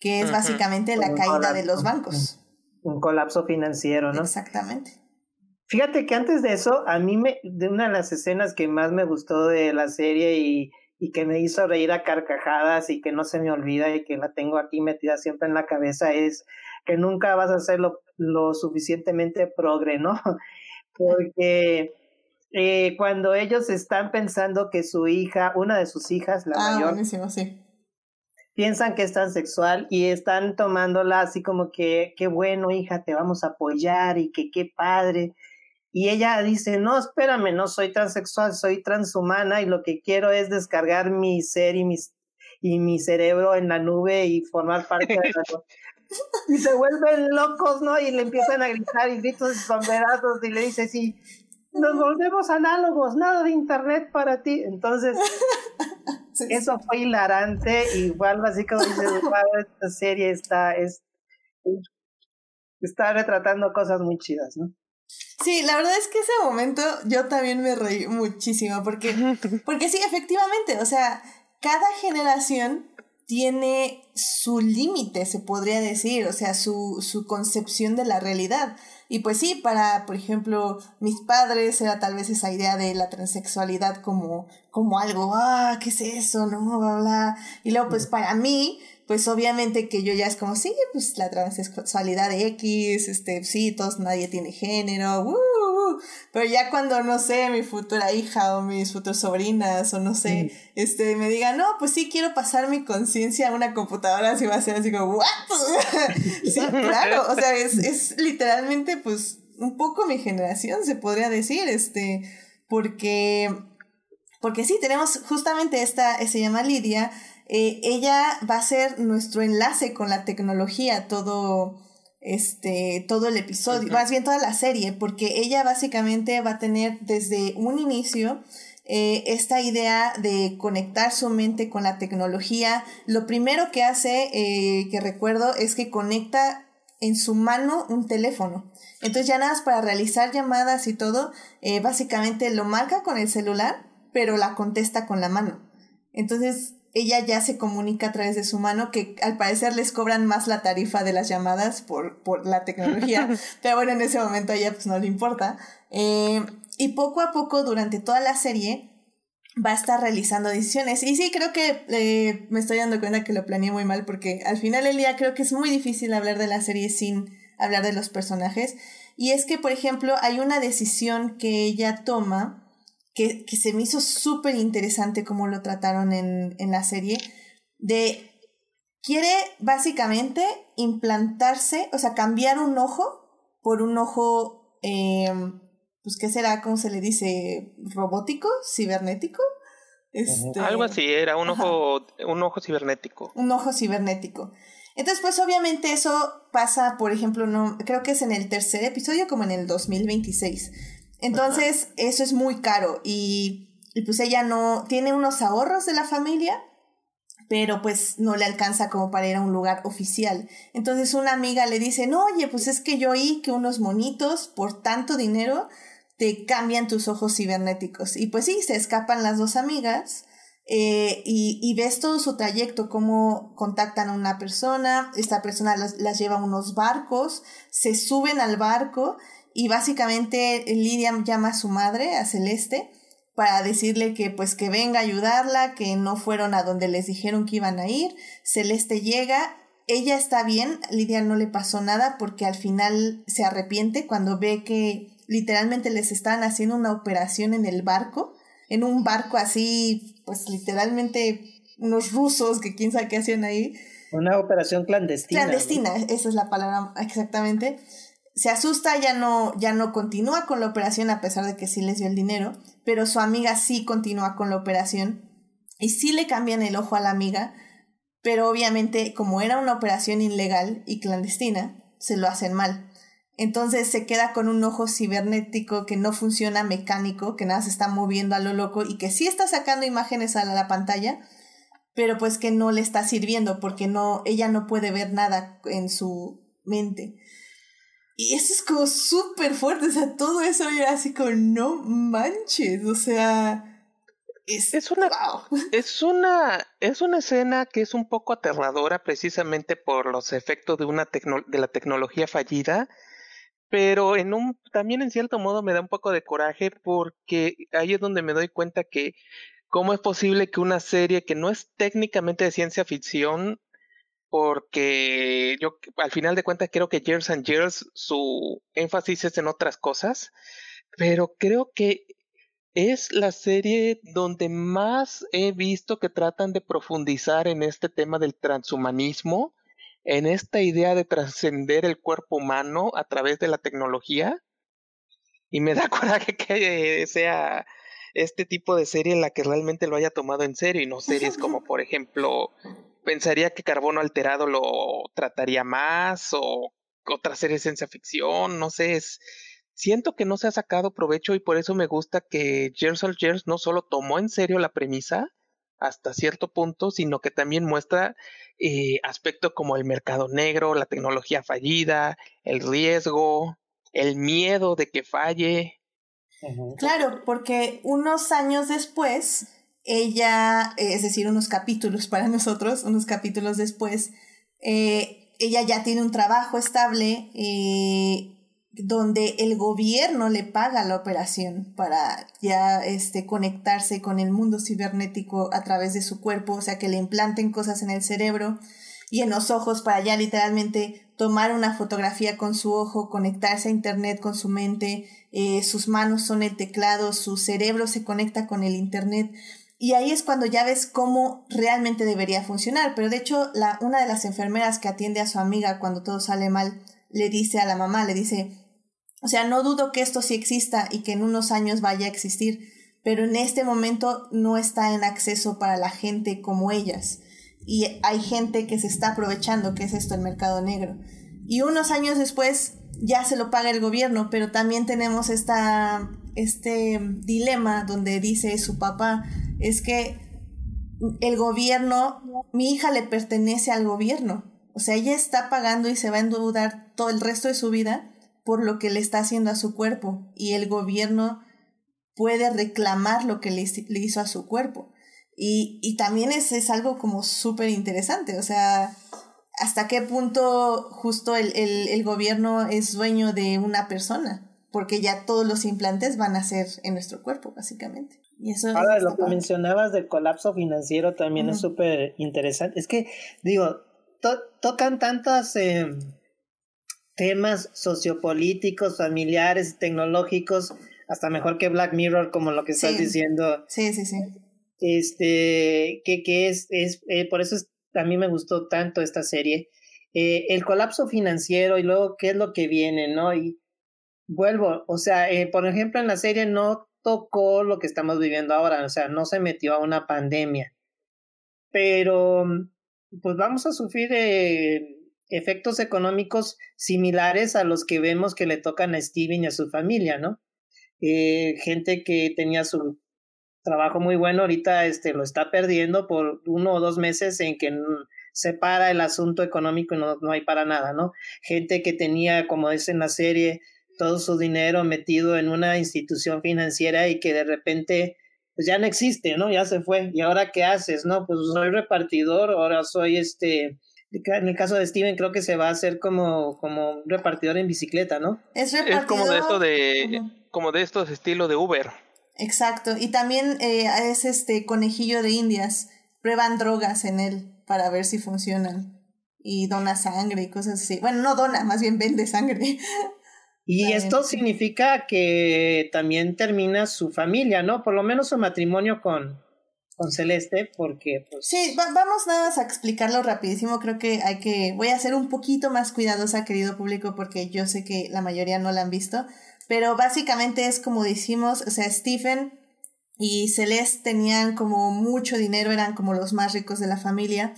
Speaker 1: que es básicamente la caída de los bancos.
Speaker 2: Un, colapso financiero, ¿no?
Speaker 1: Exactamente.
Speaker 2: Fíjate que antes de eso, a mí me, de una de las escenas que más me gustó de la serie y, y que me hizo reír a carcajadas y que no se me olvida y que la tengo aquí metida siempre en la cabeza es que nunca vas a ser lo, lo suficientemente progre, ¿no? Porque eh, cuando ellos están pensando que su hija, una de sus hijas, la
Speaker 1: ah,
Speaker 2: mayor,
Speaker 1: sí.
Speaker 2: piensan que es transexual y están tomándola así como que, qué bueno, hija, te vamos a apoyar y que qué padre. Y ella dice, no, espérame, no soy transexual, soy transhumana y lo que quiero es descargar mi ser y, mis, y mi cerebro en la nube y formar parte de la y se vuelven locos, ¿no? Y le empiezan a gritar y gritos sombrerazos y le dice, sí, nos volvemos análogos, nada de internet para ti. Entonces, eso fue hilarante, igual así como dice, esta serie está, es, está retratando cosas muy chidas, ¿no?
Speaker 1: Sí, la verdad es que ese momento yo también me reí muchísimo porque, porque sí, efectivamente, o sea, cada generación tiene su límite, se podría decir, o sea, su, su concepción de la realidad. Y pues sí, para, por ejemplo, mis padres era tal vez esa idea de la transexualidad como, como algo, ah, ¿qué es eso? No, bla, bla. Y luego, pues para mí, pues obviamente que yo ya es como, sí, pues la transexualidad X, este, sí, todos, nadie tiene género, uh, uh, pero ya cuando, no sé, mi futura hija o mis futuras sobrinas o no sé, este, me digan, no, pues sí, quiero pasar mi conciencia a una computadora, así va a ser así como, ¿what? sí, claro, o sea, es, es literalmente, pues, un poco mi generación, se podría decir, este, porque, porque sí, tenemos justamente esta, se llama Lidia, eh, ella va a ser nuestro enlace con la tecnología, todo, este, todo el episodio, más bien toda la serie, porque ella básicamente va a tener desde un inicio eh, esta idea de conectar su mente con la tecnología. Lo primero que hace, eh, que recuerdo, es que conecta en su mano un teléfono. Entonces ya nada más para realizar llamadas y todo, eh, básicamente lo marca con el celular, pero la contesta con la mano. Entonces ella ya se comunica a través de su mano, que al parecer les cobran más la tarifa de las llamadas por, por la tecnología, pero bueno, en ese momento a ella pues no le importa. Eh, y poco a poco, durante toda la serie, va a estar realizando decisiones. Y sí, creo que eh, me estoy dando cuenta que lo planeé muy mal porque al final del día creo que es muy difícil hablar de la serie sin hablar de los personajes. Y es que, por ejemplo, hay una decisión que ella toma que, que se me hizo súper interesante como lo trataron en, en la serie, de quiere básicamente implantarse, o sea, cambiar un ojo por un ojo eh, pues, ¿qué será? ¿Cómo se le dice? ¿Robótico? ¿Cibernético?
Speaker 3: Este... Algo así, era un ojo, un ojo cibernético.
Speaker 1: Un ojo cibernético. Entonces, pues obviamente eso pasa, por ejemplo, no, creo que es en el tercer episodio, como en el 2026. Entonces, eso es muy caro y, y pues ella no tiene unos ahorros de la familia, pero pues no le alcanza como para ir a un lugar oficial. Entonces una amiga le dice, no, oye, pues es que yo oí que unos monitos por tanto dinero te cambian tus ojos cibernéticos. Y pues sí, se escapan las dos amigas eh, y, ves todo su trayecto, cómo contactan a una persona, esta persona las, lleva a unos barcos, se suben al barco y básicamente Lidia llama a su madre, a Celeste, para decirle que pues que venga a ayudarla, que no fueron a donde les dijeron que iban a ir. Celeste llega, ella está bien, Lidia no le pasó nada porque al final se arrepiente cuando ve que literalmente les estaban haciendo una operación en el barco, en un barco así, pues literalmente unos rusos que quién sabe qué hacían ahí.
Speaker 2: Una operación clandestina.
Speaker 1: Clandestina, esa es la palabra exactamente. Se asusta, ya no, ya no continúa con la operación a pesar de que sí les dio el dinero, pero su amiga sí continúa con la operación y sí le cambian el ojo a la amiga, pero obviamente como era una operación ilegal y clandestina, se lo hacen mal. Entonces se queda con un ojo cibernético que no funciona mecánico, que nada se está moviendo a lo loco y que sí está sacando imágenes a la pantalla, pero pues que no le está sirviendo porque no, ella no puede ver nada en su mente. Y eso es como súper fuerte, o sea, todo eso era así como, no manches, o sea...
Speaker 3: Es, es una, es una es una escena que es un poco aterradora precisamente por los efectos de una de la tecnología fallida pero en un también en cierto modo me da un poco de coraje porque ahí es donde me doy cuenta que cómo es posible que una serie que no es técnicamente de ciencia ficción porque yo al final de cuentas creo que Years and Years su énfasis es en otras cosas, pero creo que es la serie donde más he visto que tratan de profundizar en este tema del transhumanismo en esta idea de trascender el cuerpo humano a través de la tecnología. Y me da coraje que sea este tipo de serie en la que realmente lo haya tomado en serio y no series como, por ejemplo, pensaría que Carbono Alterado lo trataría más o otra serie de ciencia ficción, no sé, es, siento que no se ha sacado provecho y por eso me gusta que Years of Years no solo tomó en serio la premisa hasta cierto punto, sino que también muestra eh, aspectos como el mercado negro, la tecnología fallida, el riesgo, el miedo de que falle.
Speaker 1: Claro, porque unos años después, ella, es decir, unos capítulos para nosotros, unos capítulos después, eh, ella ya tiene un trabajo estable, eh, donde el gobierno le paga la operación para ya este, conectarse con el mundo cibernético a través de su cuerpo, o sea, que le implanten cosas en el cerebro. y en los ojos para ya literalmente tomar una fotografía con su ojo, conectarse a internet con su mente, eh, sus manos son el teclado, su cerebro se conecta con el internet. Y ahí es cuando ya ves cómo realmente debería funcionar. Pero de hecho, la, una de las enfermeras que atiende a su amiga cuando todo sale mal, le dice a la mamá, le dice, o sea, no dudo que esto sí exista y que en unos años vaya a existir, pero en este momento no está en acceso para la gente como ellas. Y hay gente que se está aprovechando, que es esto el mercado negro. Y unos años después ya se lo paga el gobierno, pero también tenemos esta, este dilema donde dice su papá, es que el gobierno, mi hija le pertenece al gobierno. O sea, ella está pagando y se va a endeudar todo el resto de su vida por lo que le está haciendo a su cuerpo y el gobierno puede reclamar lo que le, hizo a su cuerpo. Y, y también es, es algo como súper interesante, o sea, hasta qué punto justo el, el, el, gobierno es dueño de una persona, porque ya todos los implantes van a ser en nuestro cuerpo, básicamente. Y eso
Speaker 2: Ahora, lo que mencionabas del colapso financiero también es súper interesante. Es que, digo, tocan tantas... Eh, temas sociopolíticos, familiares, tecnológicos, hasta mejor que Black Mirror, como lo que estás diciendo.
Speaker 1: Sí, sí, sí.
Speaker 2: Este, que, que es, es eh, por eso a mí me gustó tanto esta serie. Eh, el colapso financiero y luego qué es lo que viene, ¿no? Y vuelvo, o sea, eh, por ejemplo, en la serie no tocó lo que estamos viviendo ahora, o sea, no se metió a una pandemia. Pero, pues vamos a sufrir efectos económicos similares a los que vemos que le tocan a Steven y a su familia, ¿no? Eh, gente que tenía su trabajo muy bueno, ahorita este, lo está perdiendo por uno o dos meses en que se para el asunto económico y no, no hay para nada, ¿no? Gente que tenía, como es en la serie, todo su dinero metido en una institución financiera y que de repente pues ya no existe, ¿no? Ya se fue. ¿Y ahora qué haces? No, pues soy repartidor, ahora soy este en el caso de Steven creo que se va a hacer como, como un repartidor en bicicleta, ¿no?
Speaker 1: Es repartidor.
Speaker 3: Es como de esto de, como de estos estilo de Uber.
Speaker 1: Exacto. Y también eh, es este conejillo de indias. Prueban drogas en él para ver si funcionan. Y dona sangre y cosas así. Bueno, no dona, más bien vende sangre.
Speaker 2: Y esto significa que también termina su familia, ¿no? Por lo menos su matrimonio con, con Celeste porque pues...
Speaker 1: Sí, vamos nada más a explicarlo rapidísimo, creo que hay que, voy a ser un poquito más cuidadosa querido público porque yo sé que la mayoría no la han visto, pero básicamente es como decimos, o sea, Stephen y Celeste tenían como mucho dinero, eran como los más ricos de la familia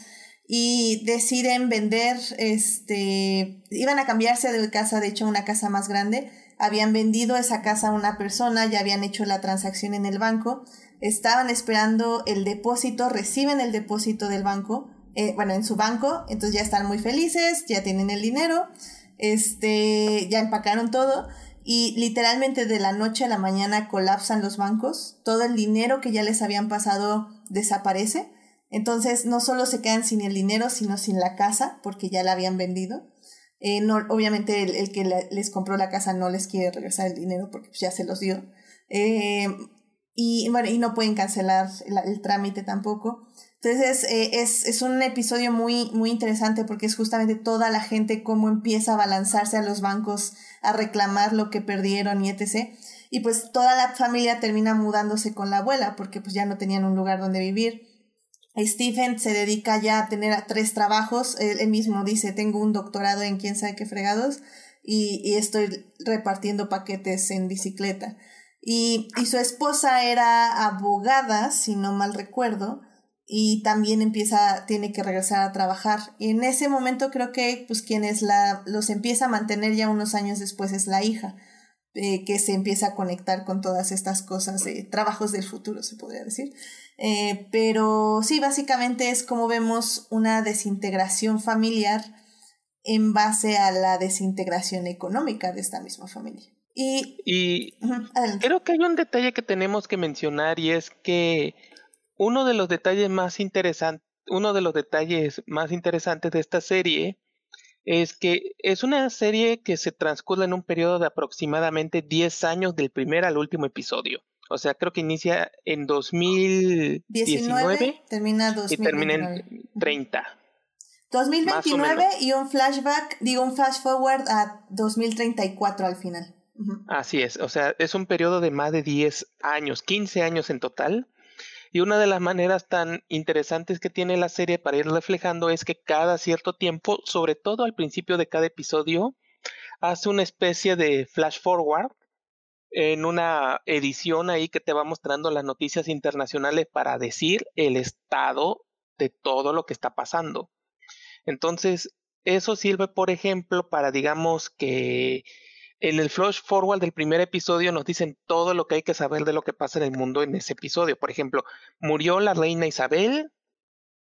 Speaker 1: y deciden vender, este, iban a cambiarse de casa, de hecho una casa más grande, habían vendido esa casa a una persona, ya habían hecho la transacción en el banco, estaban esperando el depósito, reciben el depósito del banco, eh, bueno, en su banco, entonces ya están muy felices, ya tienen el dinero, este, ya empacaron todo y literalmente de la noche a la mañana colapsan los bancos, todo el dinero que ya les habían pasado desaparece, entonces no solo se quedan sin el dinero, sino sin la casa, porque ya la habían vendido. Eh, obviamente el, que les compró la casa no les quiere regresar el dinero porque pues, ya se los dio. Eh, y bueno, y no pueden cancelar el, trámite tampoco. Entonces eh, es, es, un episodio muy, muy interesante porque es justamente toda la gente cómo empieza a balanzarse a los bancos a reclamar lo que perdieron y etc. Y pues toda la familia termina mudándose con la abuela porque pues ya no tenían un lugar donde vivir. Stephen se dedica ya a tener tres trabajos. Él, mismo dice, tengo un doctorado en quién sabe qué fregados y, y estoy repartiendo paquetes en bicicleta. Y, y su esposa era abogada, si no mal recuerdo, y también empieza, tiene que regresar a trabajar. Y en ese momento creo que pues quienes la, los empieza a mantener ya unos años después es la hija, eh, que se empieza a conectar con todas estas cosas, de trabajos del futuro, se podría decir. Eh, pero sí, básicamente es como vemos una desintegración familiar en base a la desintegración económica de esta misma familia.
Speaker 3: Y, creo que hay un detalle que tenemos que mencionar y es que uno de los detalles más interesantes, uno de los detalles más interesantes de esta serie es que es una serie que se transcurre en un periodo de aproximadamente 10 años del primer al último episodio. O sea, creo que inicia en 2019
Speaker 1: termina
Speaker 3: y termina en 30.
Speaker 1: 2029 y un flashback, digo un flash forward a 2034 al final.
Speaker 3: Así es, o sea, es un periodo de más de 10 años, 15 años en total. Y una de las maneras tan interesantes que tiene la serie para ir reflejando es que cada cierto tiempo, sobre todo al principio de cada episodio, hace una especie de flash forward en una edición ahí que te va mostrando las noticias internacionales para decir el estado de todo lo que está pasando. Entonces, eso sirve, por ejemplo, para, digamos, que en el flash forward del primer episodio nos dicen todo lo que hay que saber de lo que pasa en el mundo en ese episodio. Por ejemplo, murió la reina Isabel,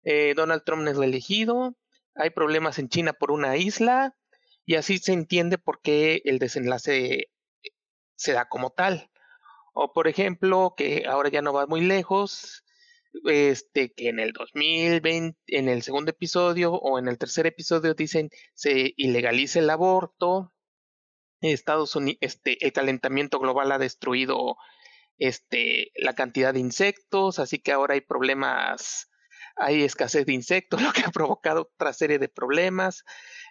Speaker 3: eh, Donald Trump no es elegido, hay problemas en China por una isla, y así se entiende por qué el desenlace se da como tal. O por ejemplo, que ahora ya no va muy lejos, este, que en el 2020, en el segundo episodio o en el tercer episodio dicen se ilegaliza el aborto. Estados Unidos, este, el calentamiento global ha destruido este, la cantidad de insectos, así que ahora hay problemas, hay escasez de insectos, lo que ha provocado otra serie de problemas.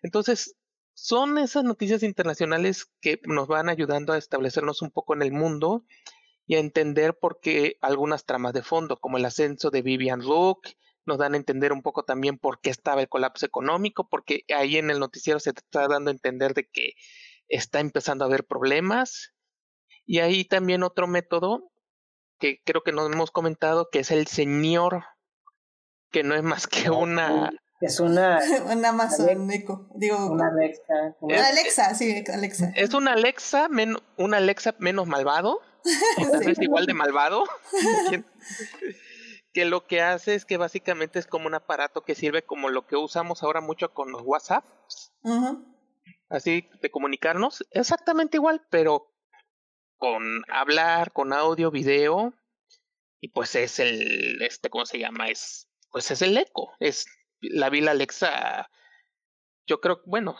Speaker 3: Entonces, son esas noticias internacionales que nos van ayudando a establecernos un poco en el mundo y a entender por qué algunas tramas de fondo, como el ascenso de Vivian Rook, nos dan a entender un poco también por qué estaba el colapso económico, porque ahí en el noticiero se está dando a entender de que está empezando a haber problemas. Y ahí también otro método que creo que nos hemos comentado, que es el señor, que no es más que una...
Speaker 2: Es una...
Speaker 1: una Amazon Echo, digo...
Speaker 2: Una Alexa.
Speaker 1: Una Alexa, sí, Alexa.
Speaker 3: Es una Alexa, men, una Alexa menos malvado es igual de malvado. que lo que hace es que básicamente es como un aparato que sirve como lo que usamos ahora mucho con los WhatsApp. Así de comunicarnos. Exactamente igual, pero con hablar, con audio, video. Y pues es el, este, ¿cómo se llama? Es, pues es el eco. Es la Vila Alexa. Yo creo, bueno,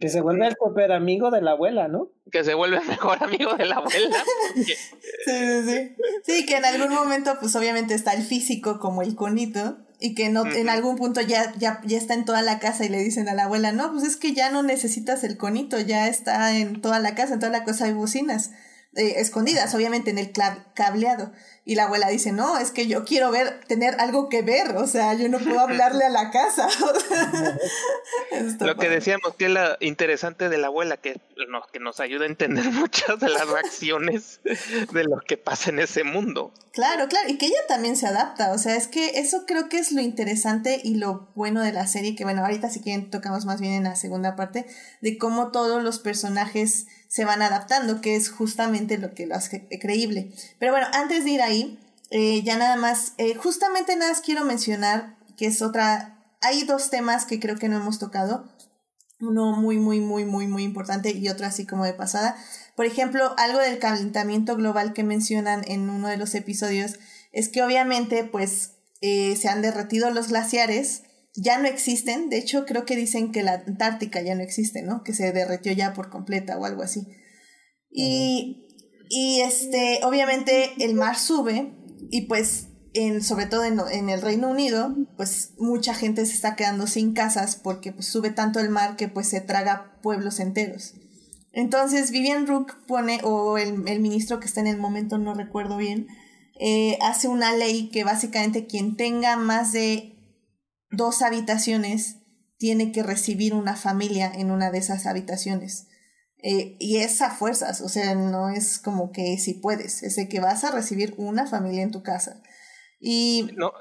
Speaker 2: que se vuelve el super amigo de la abuela, ¿no?
Speaker 3: Que se vuelve el mejor amigo de la abuela.
Speaker 1: sí, sí, sí. Sí, que en algún momento, pues obviamente está el físico como el conito, y que no, en algún punto ya, ya, ya está en toda la casa y le dicen a la abuela, no, pues es que ya no necesitas el conito, ya está en toda la casa, en toda la cosa hay bocinas. Eh, escondidas, obviamente en el cableado. Y la abuela dice, no, es que yo quiero ver, tener algo que ver, o sea, yo no puedo hablarle a la casa.
Speaker 3: lo que decíamos que es lo interesante de la abuela, que nos, que nos ayuda a entender muchas de las reacciones de lo que pasa en ese mundo.
Speaker 1: Claro, claro, y que ella también se adapta, o sea, es que eso creo que es lo interesante y lo bueno de la serie, que bueno, ahorita si quieren tocamos más bien en la segunda parte, de cómo todos los personajes se van adaptando, que es justamente lo que lo hace creíble. Pero bueno, antes de ir ahí, eh, ya nada más, eh, justamente nada más quiero mencionar que es otra, hay dos temas que creo que no hemos tocado, uno muy, muy, muy, muy, muy importante y otro así como de pasada. Por ejemplo, algo del calentamiento global que mencionan en uno de los episodios es que obviamente pues eh, se han derretido los glaciares ya no existen. De hecho, creo que dicen que la Antártica ya no existe, ¿no? Que se derretió ya por completa o algo así. Y, y este, obviamente el mar sube y pues, en, sobre todo en, en, el Reino Unido, pues mucha gente se está quedando sin casas porque pues, sube tanto el mar que pues se traga pueblos enteros. Entonces Vivian Rook pone, o el, el ministro que está en el momento, no recuerdo bien, eh, hace una ley que básicamente quien tenga más de dos habitaciones, tiene que recibir una familia en una de esas habitaciones. Eh, y es a fuerzas, o sea, no es como que si puedes, es de que vas a recibir una familia en tu casa. Y
Speaker 3: no,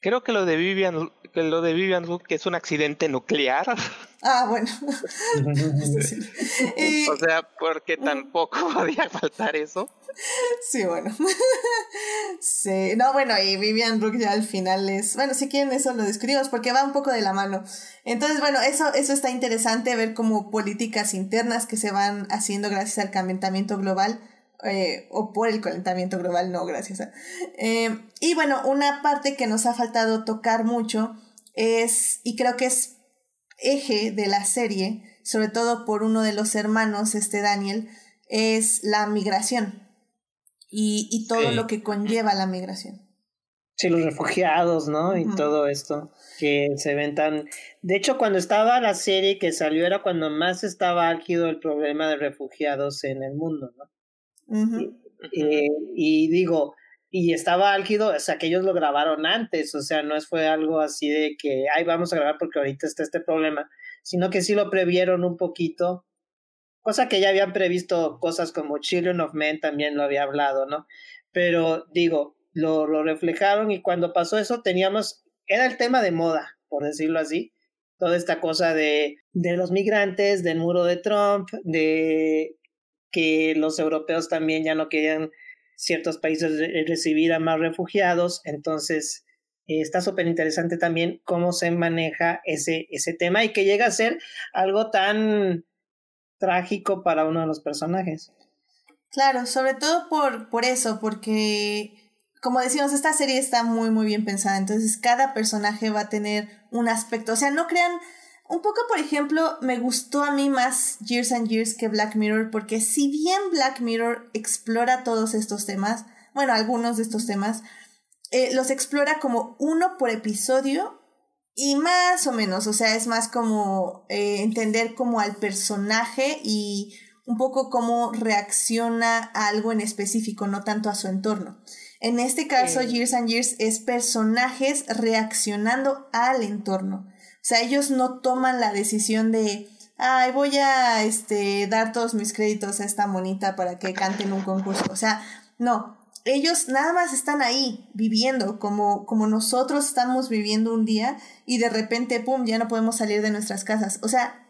Speaker 3: creo que lo de Vivian, que lo de Vivian que es un accidente nuclear.
Speaker 1: Ah, bueno.
Speaker 3: o sea, porque tampoco podía faltar eso.
Speaker 1: Sí, bueno. sí, no, bueno, y Vivian Rook ya al final es, bueno, si quieren eso lo describimos porque va un poco de la mano. Entonces, bueno, eso, eso está interesante ver como políticas internas que se van haciendo gracias al calentamiento global. Eh, o por el calentamiento global, no, gracias. A, eh, y bueno, una parte que nos ha faltado tocar mucho es, y creo que es eje de la serie, sobre todo por uno de los hermanos, este Daniel, es la migración y, y todo lo que conlleva la migración.
Speaker 2: Sí, los refugiados, ¿no? Y todo esto que se ven tan... De hecho, cuando estaba la serie que salió era cuando más estaba álgido el problema de refugiados en el mundo, ¿no? Eh, y digo, y estaba álgido, o sea, que ellos lo grabaron antes, o sea, no fue algo así de que, ay, vamos a grabar porque ahorita está este problema, sino que sí lo previeron un poquito, cosa que ya habían previsto cosas como Children of Men también lo había hablado, ¿no? Pero digo, lo, lo reflejaron y cuando pasó eso teníamos, era el tema de moda, por decirlo así, toda esta cosa de, de los migrantes, del muro de Trump, de que los europeos también ya no querían ciertos países recibir a más refugiados, entonces eh, está súper interesante también cómo se maneja ese, ese tema y que llega a ser algo tan trágico para uno de los personajes.
Speaker 1: Claro, sobre todo por, por eso, porque como decimos, esta serie está muy, muy bien pensada. Entonces, cada personaje va a tener un aspecto. O sea, no crean. Un poco, por ejemplo, me gustó a mí más Years and Years que Black Mirror, porque si bien Black Mirror explora todos estos temas, bueno, algunos de estos temas, eh, los explora como uno por episodio y más o menos, o sea, es más como eh, entender como al personaje y un poco cómo reacciona a algo en específico, no tanto a su entorno. En este caso, Years and Years es personajes reaccionando al entorno. O sea, ellos no toman la decisión de, ay, voy a este, dar todos mis créditos a esta monita para que cante en un concurso. O sea, no. Ellos nada más están ahí, viviendo, como, como nosotros estamos viviendo un día y de repente, ¡pum!, ya no podemos salir de nuestras casas. O sea,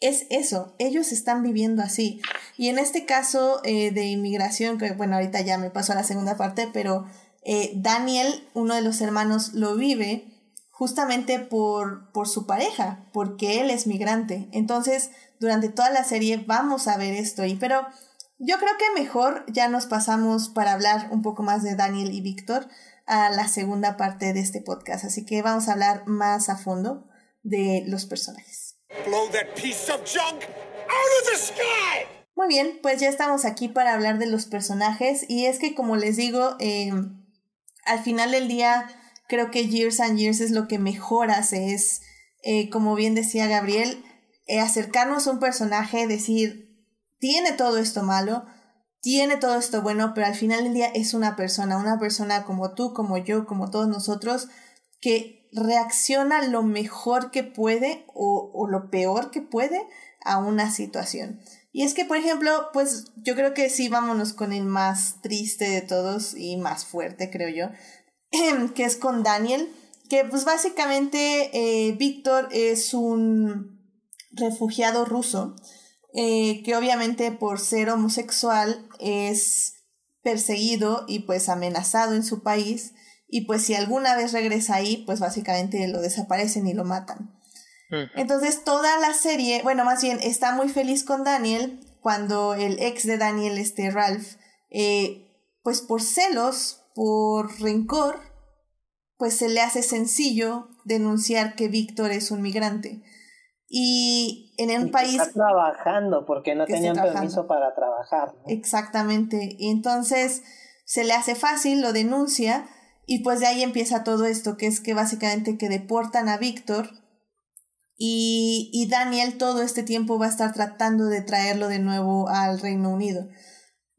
Speaker 1: es eso, ellos están viviendo así. Y en este caso eh, de inmigración, que bueno, ahorita ya me paso a la segunda parte, pero eh, Daniel, uno de los hermanos, lo vive justamente por, por su pareja, porque él es migrante. Entonces, durante toda la serie vamos a ver esto. Y, pero yo creo que mejor ya nos pasamos para hablar un poco más de Daniel y Víctor a la segunda parte de este podcast. Así que vamos a hablar más a fondo de los personajes. Muy bien, pues ya estamos aquí para hablar de los personajes y es que como les digo, em, al final del día creo que Years and Years es lo que mejor hace, es, eh, como bien decía Gabriel, eh, acercarnos a un personaje, decir, tiene todo esto malo, tiene todo esto bueno, pero al final del día es una persona, una persona como tú, como yo, como todos nosotros, que reacciona lo mejor que puede o, o, lo peor que puede a una situación. Y es que, por ejemplo, pues yo creo que sí, vámonos con el más triste de todos y más fuerte, creo yo, que es con Daniel, que pues básicamente eh, Víctor es un refugiado ruso, eh, que obviamente por ser homosexual es perseguido y pues amenazado en su país y pues si alguna vez regresa ahí, pues básicamente lo desaparecen y lo matan. Entonces toda la serie, bueno, más bien está muy feliz con Daniel cuando el ex de Daniel, este Ralph, eh, pues por celos, por rencor, pues se le hace sencillo denunciar que Víctor es un migrante. Y en un país...
Speaker 2: Está trabajando porque no tenían permiso para trabajar.
Speaker 1: Exactamente. Y entonces se le hace fácil, lo denuncia y pues de ahí empieza todo esto, que es que básicamente que deportan a Víctor y, y, Daniel todo este tiempo va a estar tratando de traerlo de nuevo al Reino Unido.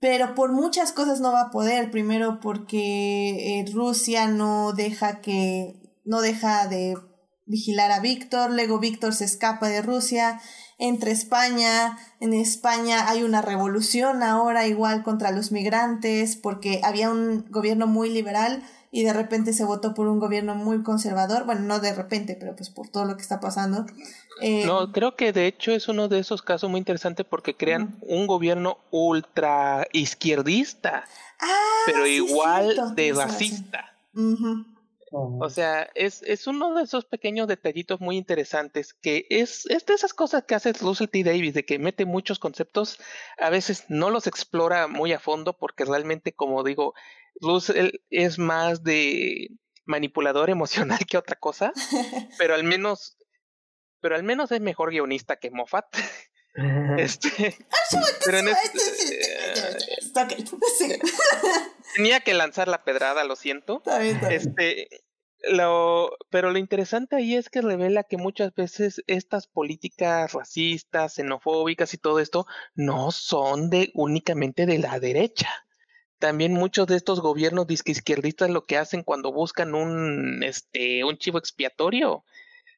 Speaker 1: Pero por muchas cosas no va a poder. Primero porque eh, Rusia no deja que. no deja de vigilar a Víctor. Luego Víctor se escapa de Rusia. Entre España. En España hay una revolución ahora igual contra los migrantes. Porque había un gobierno muy liberal y de repente se votó por un gobierno muy conservador, bueno, no de repente, pero pues por todo lo que está pasando.
Speaker 3: Eh, no, creo que de hecho es uno de esos casos muy interesantes porque crean un gobierno ultra izquierdista,
Speaker 1: ah,
Speaker 3: pero igual de racista. O sea, es, es uno de esos pequeños detallitos muy interesantes que es, es de esas cosas que hace Russell T. Davis, de que mete muchos conceptos, a veces no los explora muy a fondo porque realmente, como digo, Russell es más de manipulador emocional que otra cosa, pero al menos, pero al menos es mejor guionista que Moffat. este, pero en este, Tenía que lanzar la pedrada, lo siento. Este, lo, pero lo interesante ahí es que revela que muchas veces estas políticas racistas, xenofóbicas y todo esto no son de únicamente de la derecha. También muchos de estos gobiernos izquierdistas lo que hacen cuando buscan un este un chivo expiatorio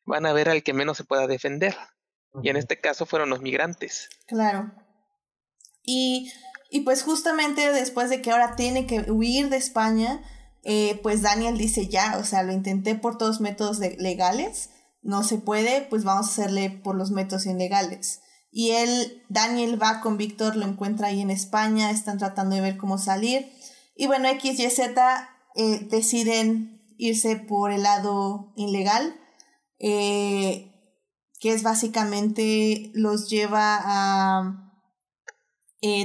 Speaker 3: van a ver al que menos se pueda defender. Y en este caso fueron los migrantes.
Speaker 1: Claro. Y, y pues justamente después de que ahora tiene que huir de España, eh, pues Daniel dice ya, o sea, lo intenté por todos métodos legales, no se puede, pues vamos a hacerle por los métodos ilegales. Y él, Daniel va con Víctor, lo encuentra ahí en España, están tratando de ver cómo salir. Y bueno, X y Z eh, deciden irse por el lado ilegal, eh, que es básicamente los lleva a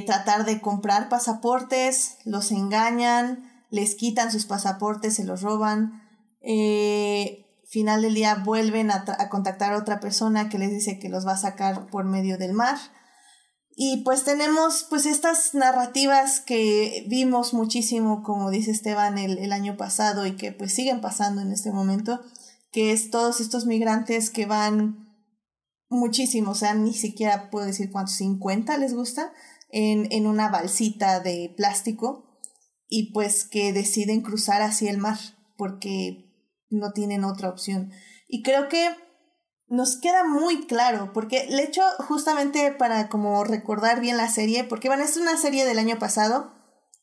Speaker 1: tratar de comprar pasaportes, los engañan, les quitan sus pasaportes, se los roban. Eh, final del día vuelven a, a, contactar a otra persona que les dice que los va a sacar por medio del mar. Y pues tenemos pues estas narrativas que vimos muchísimo, como dice Esteban, el, el año pasado y que pues siguen pasando en este momento, que es todos estos migrantes que van muchísimo, o sea, ni siquiera puedo decir cuántos, 50 les gusta, en, en una balsita de plástico y pues que deciden cruzar hacia el mar porque no tienen otra opción. Y creo que nos queda muy claro, porque le hecho justamente para como recordar bien la serie, porque bueno, es una serie del año pasado,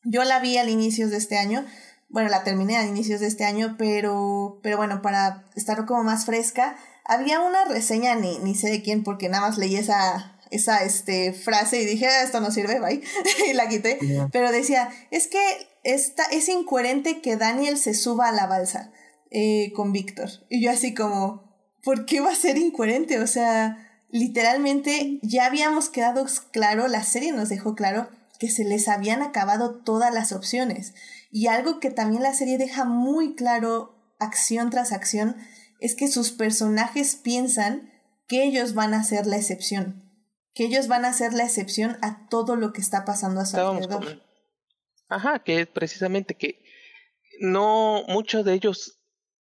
Speaker 1: yo la vi al inicio de este año, bueno, la terminé a inicios de este año, pero, pero bueno, para estar como más fresca, había una reseña, ni, ni sé de quién, porque nada más leí esa, esa este, frase y dije, ah, esto no sirve, bye, y la quité. Pero decía, es que esta, es incoherente que Daniel se suba a la balsa eh, con Víctor. Y yo así como, ¿por qué va a ser incoherente? O sea, literalmente ya habíamos quedado claro, la serie nos dejó claro que se les habían acabado todas las opciones. Y algo que también la serie deja muy claro, acción tras acción, es que sus personajes piensan que ellos van a ser la excepción que ellos van a ser la excepción a todo lo que está pasando a su alrededor.
Speaker 3: Ajá, que es precisamente que no muchos de ellos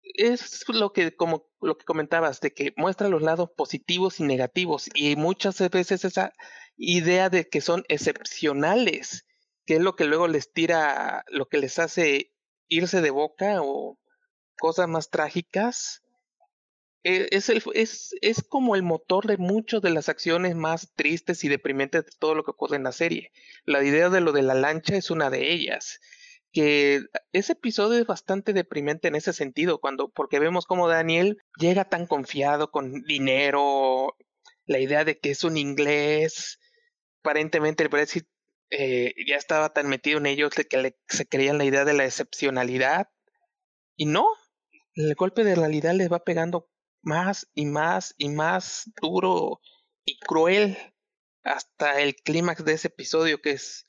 Speaker 3: es lo que como lo que comentabas de que muestra los lados positivos y negativos y muchas veces esa idea de que son excepcionales, que es lo que luego les tira lo que les hace irse de boca o cosas más trágicas eh, es, el, es, es como el motor de muchas de las acciones más tristes y deprimentes de todo lo que ocurre en la serie. La idea de lo de la lancha es una de ellas. Que ese episodio es bastante deprimente en ese sentido, cuando, porque vemos como Daniel llega tan confiado con dinero, la idea de que es un inglés, aparentemente el Brexit eh, ya estaba tan metido en ellos que le, se creían la idea de la excepcionalidad. Y no, el golpe de realidad les va pegando más y más y más duro y cruel hasta el clímax de ese episodio que es,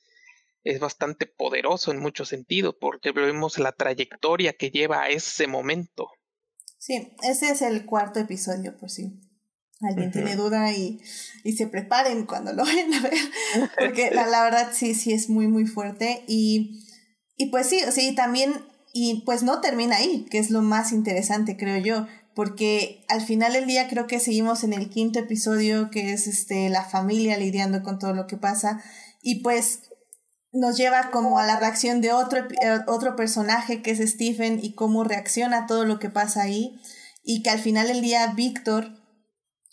Speaker 3: es bastante poderoso en muchos sentidos porque vemos la trayectoria que lleva a ese momento.
Speaker 1: Sí, ese es el cuarto episodio por si alguien tiene duda y, y se preparen cuando lo vayan a ver porque la, la, verdad sí, sí es muy muy fuerte. Y, y pues sí, sí, también y pues no termina ahí, que es lo más interesante creo yo porque al final del día creo que seguimos en el quinto episodio, que es este, la familia lidiando con todo lo que pasa, y pues nos lleva como a la reacción de otro, eh, otro personaje que es Stephen y cómo reacciona a todo lo que pasa ahí, y que al final del día Víctor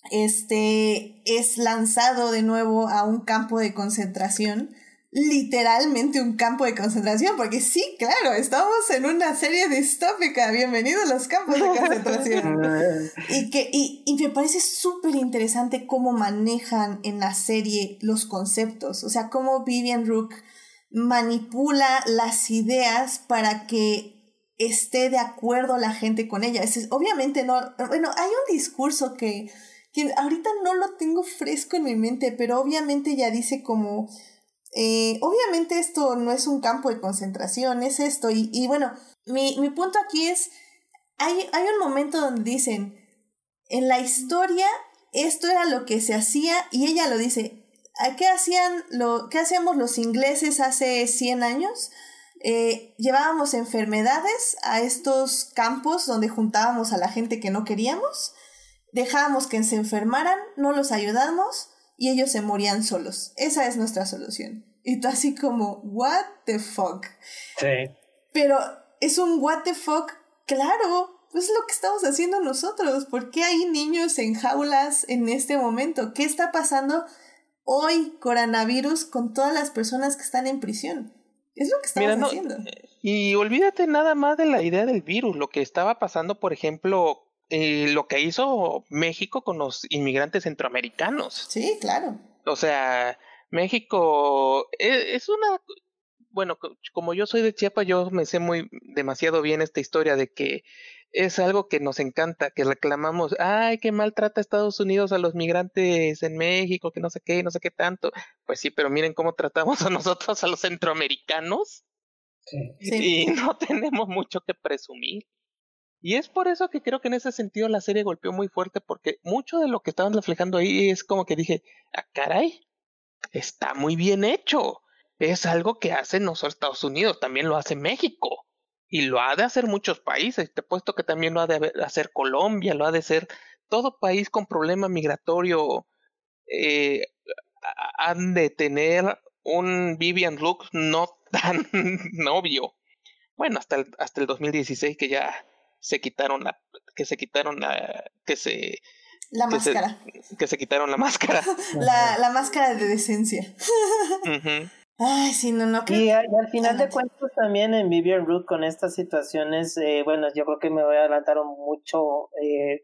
Speaker 1: este, es lanzado de nuevo a un campo de concentración. Literalmente un campo de concentración, porque sí, claro, estamos en una serie distópica, bienvenidos a los campos de concentración. y, que, y, y me parece súper interesante cómo manejan en la serie los conceptos, o sea, cómo Vivian Rook manipula las ideas para que esté de acuerdo la gente con ella. Es, obviamente no, bueno, hay un discurso que, que ahorita no lo tengo fresco en mi mente, pero obviamente ya dice como eh, obviamente esto no es un campo de concentración, es esto. Y, y bueno, mi, mi, punto aquí es, hay, hay un momento donde dicen, en la historia esto era lo que se hacía y ella lo dice, ¿qué, hacían lo, qué hacíamos los ingleses hace 100 años? eh, llevábamos enfermedades a estos campos donde juntábamos a la gente que no queríamos, dejábamos que se enfermaran, no los ayudamos y ellos se morían solos. Esa es nuestra solución. Y tú así como, what the fuck.
Speaker 2: Sí.
Speaker 1: Pero es un what the fuck, claro, es lo que estamos haciendo nosotros. ¿Por qué hay niños en jaulas en este momento? ¿Qué está pasando hoy, coronavirus, con todas las personas que están en prisión? Es lo que estamos haciendo.
Speaker 3: Y olvídate nada más de la idea del virus, lo que estaba pasando, por ejemplo, eh, lo que hizo México con los inmigrantes centroamericanos.
Speaker 1: Sí, claro.
Speaker 3: O sea, México e, es, una bueno, como yo soy de Chiapas, yo me sé muy demasiado bien esta historia de que es algo que nos encanta, que reclamamos, ay, qué maltrata Estados Unidos a los migrantes en México, que no sé qué, no sé qué tanto. Pues sí, pero miren cómo tratamos a nosotros, a los centroamericanos. Sí. Y no tenemos mucho que presumir. Y es por eso que creo que en ese sentido la serie golpeó muy fuerte, porque mucho de lo que estaban reflejando ahí es como que dije, ah, caray, está muy bien hecho. Es algo que hace no solo Estados Unidos, también lo hace México. Y lo ha de hacer muchos países. Te he puesto que también lo ha de hacer Colombia, lo ha de hacer todo país con problema migratorio. Eh, han de tener un Vivian Look no tan obvio. Bueno, hasta el, hasta el 2016 que ya se quitaron la, que se quitaron la, que se
Speaker 1: la máscara.
Speaker 3: que se quitaron la máscara.
Speaker 1: la, la máscara de decencia. Ay, sí, no, no.
Speaker 2: Y, al final de cuentas también en Vivian Root con estas situaciones, eh, bueno, yo creo que me voy a adelantar mucho, eh,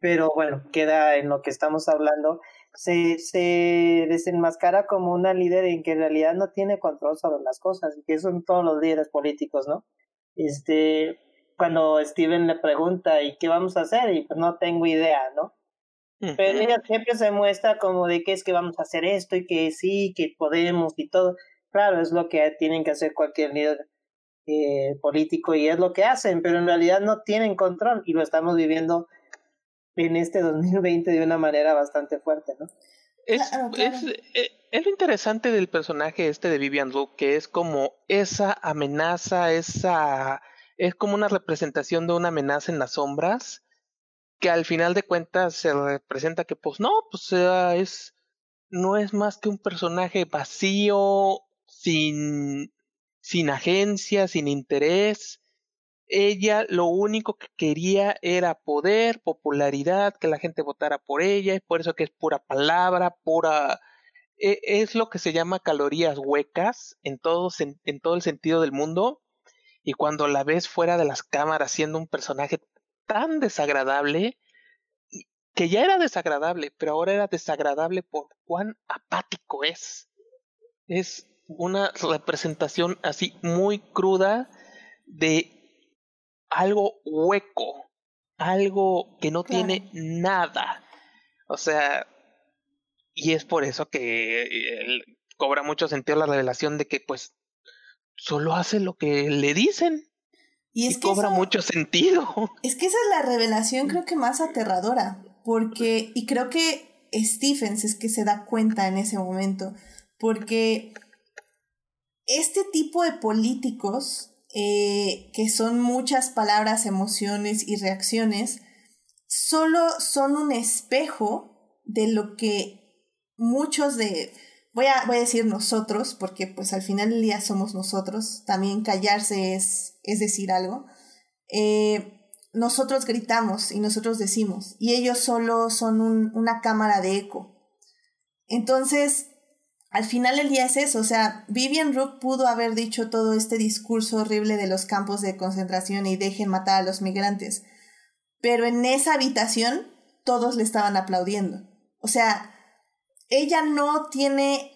Speaker 2: pero bueno, queda en lo que estamos hablando. Se, se desenmascara como una líder en que en realidad no tiene control sobre las cosas, y que son todos los líderes políticos, ¿no? Este, cuando Steven le pregunta, ¿y qué vamos a hacer? Y pues no tengo idea, ¿no? Pero ella siempre se muestra como de que es que vamos a hacer esto y que sí, que podemos y todo. Claro, es lo que tienen que hacer cualquier líder eh, político y es lo que hacen, pero en realidad no tienen control y lo estamos viviendo en este 2020 de una manera bastante fuerte, ¿no?
Speaker 3: Es, Es, eh, es, lo interesante del personaje este de Vivian Luke, que es como esa amenaza, esa es como una representación de una amenaza en las sombras, que al final de cuentas se representa que pues no, pues sea, es no es más que un personaje vacío, sin sin agencia, sin interés. Ella lo único que quería era poder, popularidad, que la gente votara por ella, y por eso que es pura palabra, pura e, es lo que se llama calorías huecas en todo, en todo el sentido del mundo y cuando la ves fuera de las cámaras siendo un personaje tan desagradable, que ya era desagradable, pero ahora era desagradable por cuán apático es. Es una representación así muy cruda de algo hueco, algo que no tiene nada. O sea, y es por eso que cobra mucho sentido la revelación de que pues solo hace lo que le dicen. Y, es que cobra mucho sentido.
Speaker 1: Es que esa es la revelación creo que más aterradora, porque, y creo que Stephens es que se da cuenta en ese momento, porque este tipo de políticos, eh, que son muchas palabras, emociones y reacciones, solo son un espejo de lo que muchos de voy a, voy a decir nosotros, porque pues al final del día somos nosotros, también callarse es, es decir algo. Eh, nosotros gritamos y nosotros decimos, y ellos solo son una cámara de eco. Entonces, al final del día es eso, o sea, Vivian Rook pudo haber dicho todo este discurso horrible de los campos de concentración y dejen matar a los migrantes, pero en esa habitación todos le estaban aplaudiendo. O sea, ella no tiene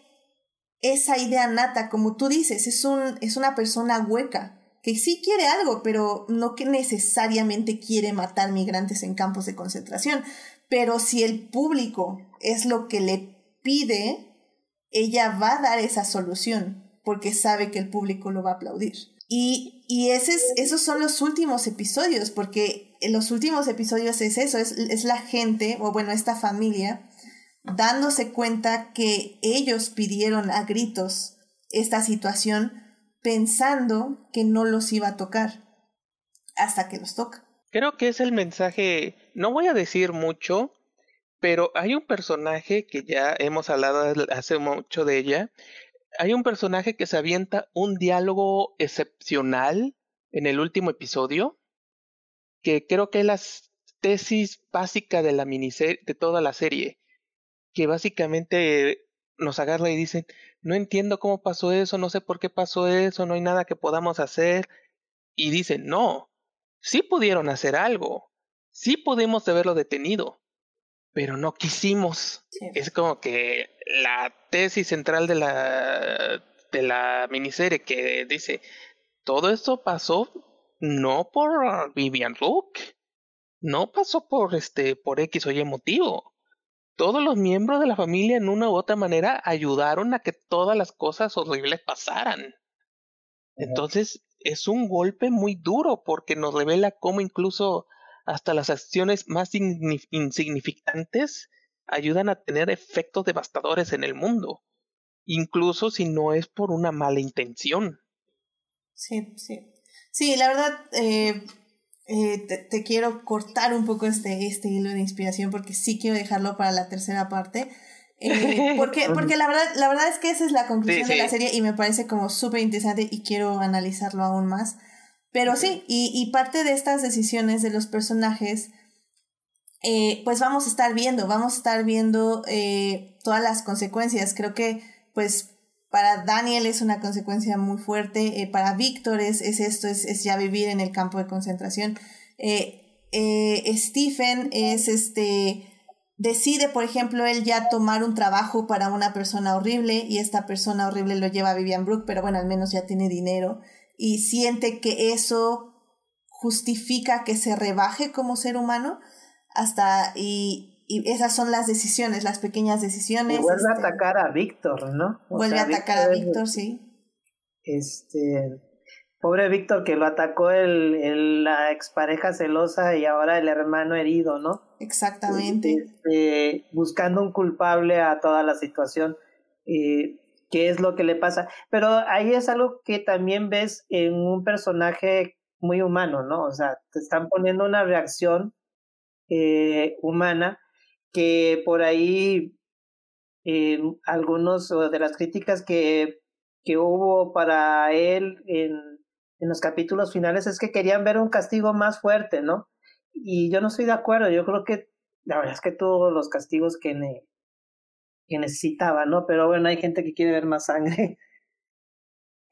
Speaker 1: esa idea nata, como tú dices, es, un, es una persona hueca, que sí quiere algo, pero no que necesariamente quiere matar migrantes en campos de concentración. Pero si el público es lo que le pide, ella va a dar esa solución, porque sabe que el público lo va a aplaudir. Y, y ese es, esos son los últimos episodios, porque en los últimos episodios es eso, es, es la gente, o bueno, esta familia, dándose cuenta que ellos pidieron a gritos esta situación pensando que no los iba a tocar hasta que los toca.
Speaker 3: Creo que es el mensaje, no voy a decir mucho, pero hay un personaje que ya hemos hablado hace mucho de ella. Hay un personaje que se avienta un diálogo excepcional en el último episodio, que creo que es la tesis básica de la miniserie, de toda la serie, que básicamente nos agarra y dice, no entiendo cómo pasó eso, no sé por qué pasó eso, no hay nada que podamos hacer. Y dicen, no, sí pudieron hacer algo, sí pudimos haberlo detenido, pero no quisimos. Es como que la tesis central de la, de la miniserie que dice, todo esto pasó no por Vivian Rook, no pasó por este, por X o Y motivo. Todos los miembros de la familia en una u otra manera ayudaron a que todas las cosas horribles pasaran. Entonces es un golpe muy duro porque nos revela cómo incluso hasta las acciones más insignificantes ayudan a tener efectos devastadores en el mundo, incluso si no es por una mala intención.
Speaker 1: Sí, sí. Sí, la verdad, eh, eh, te, quiero cortar un poco este, este hilo de inspiración porque sí quiero dejarlo para la tercera parte. Eh, porque, porque la verdad, la verdad es que esa es la conclusión de la serie y me parece como súper interesante y quiero analizarlo aún más. Pero sí, y, y parte de estas decisiones de los personajes, eh, pues vamos a estar viendo, vamos a estar viendo eh, todas las consecuencias. Creo que, pues, para Daniel es una consecuencia muy fuerte, para Víctor es, es esto, es, es, ya vivir en el campo de concentración. Stephen es este decide, por ejemplo, él ya tomar un trabajo para una persona horrible y esta persona horrible lo lleva a Vivian Brook, pero bueno, al menos ya tiene dinero y siente que eso justifica que se rebaje como ser humano hasta y, y esas son las decisiones, las pequeñas decisiones.
Speaker 2: Y vuelve a este, atacar a Víctor, ¿no?
Speaker 1: vuelve a atacar a Víctor, sí.
Speaker 2: Este, Pobre Víctor que lo atacó el, el, la expareja celosa y ahora el hermano herido, ¿no?
Speaker 1: Exactamente.
Speaker 2: Este, buscando un culpable a toda la situación, eh, qué es lo que le pasa. Pero ahí es algo que también ves en un personaje muy humano, ¿no? O sea, te están poniendo una reacción eh, humana que por ahí eh, algunos de las críticas que, que hubo para él en en los capítulos finales es que querían ver un castigo más fuerte, ¿no? Y yo no estoy de acuerdo, yo creo que la verdad es que tuvo los castigos que, que necesitaba, ¿no? Pero bueno, hay gente que quiere ver más sangre.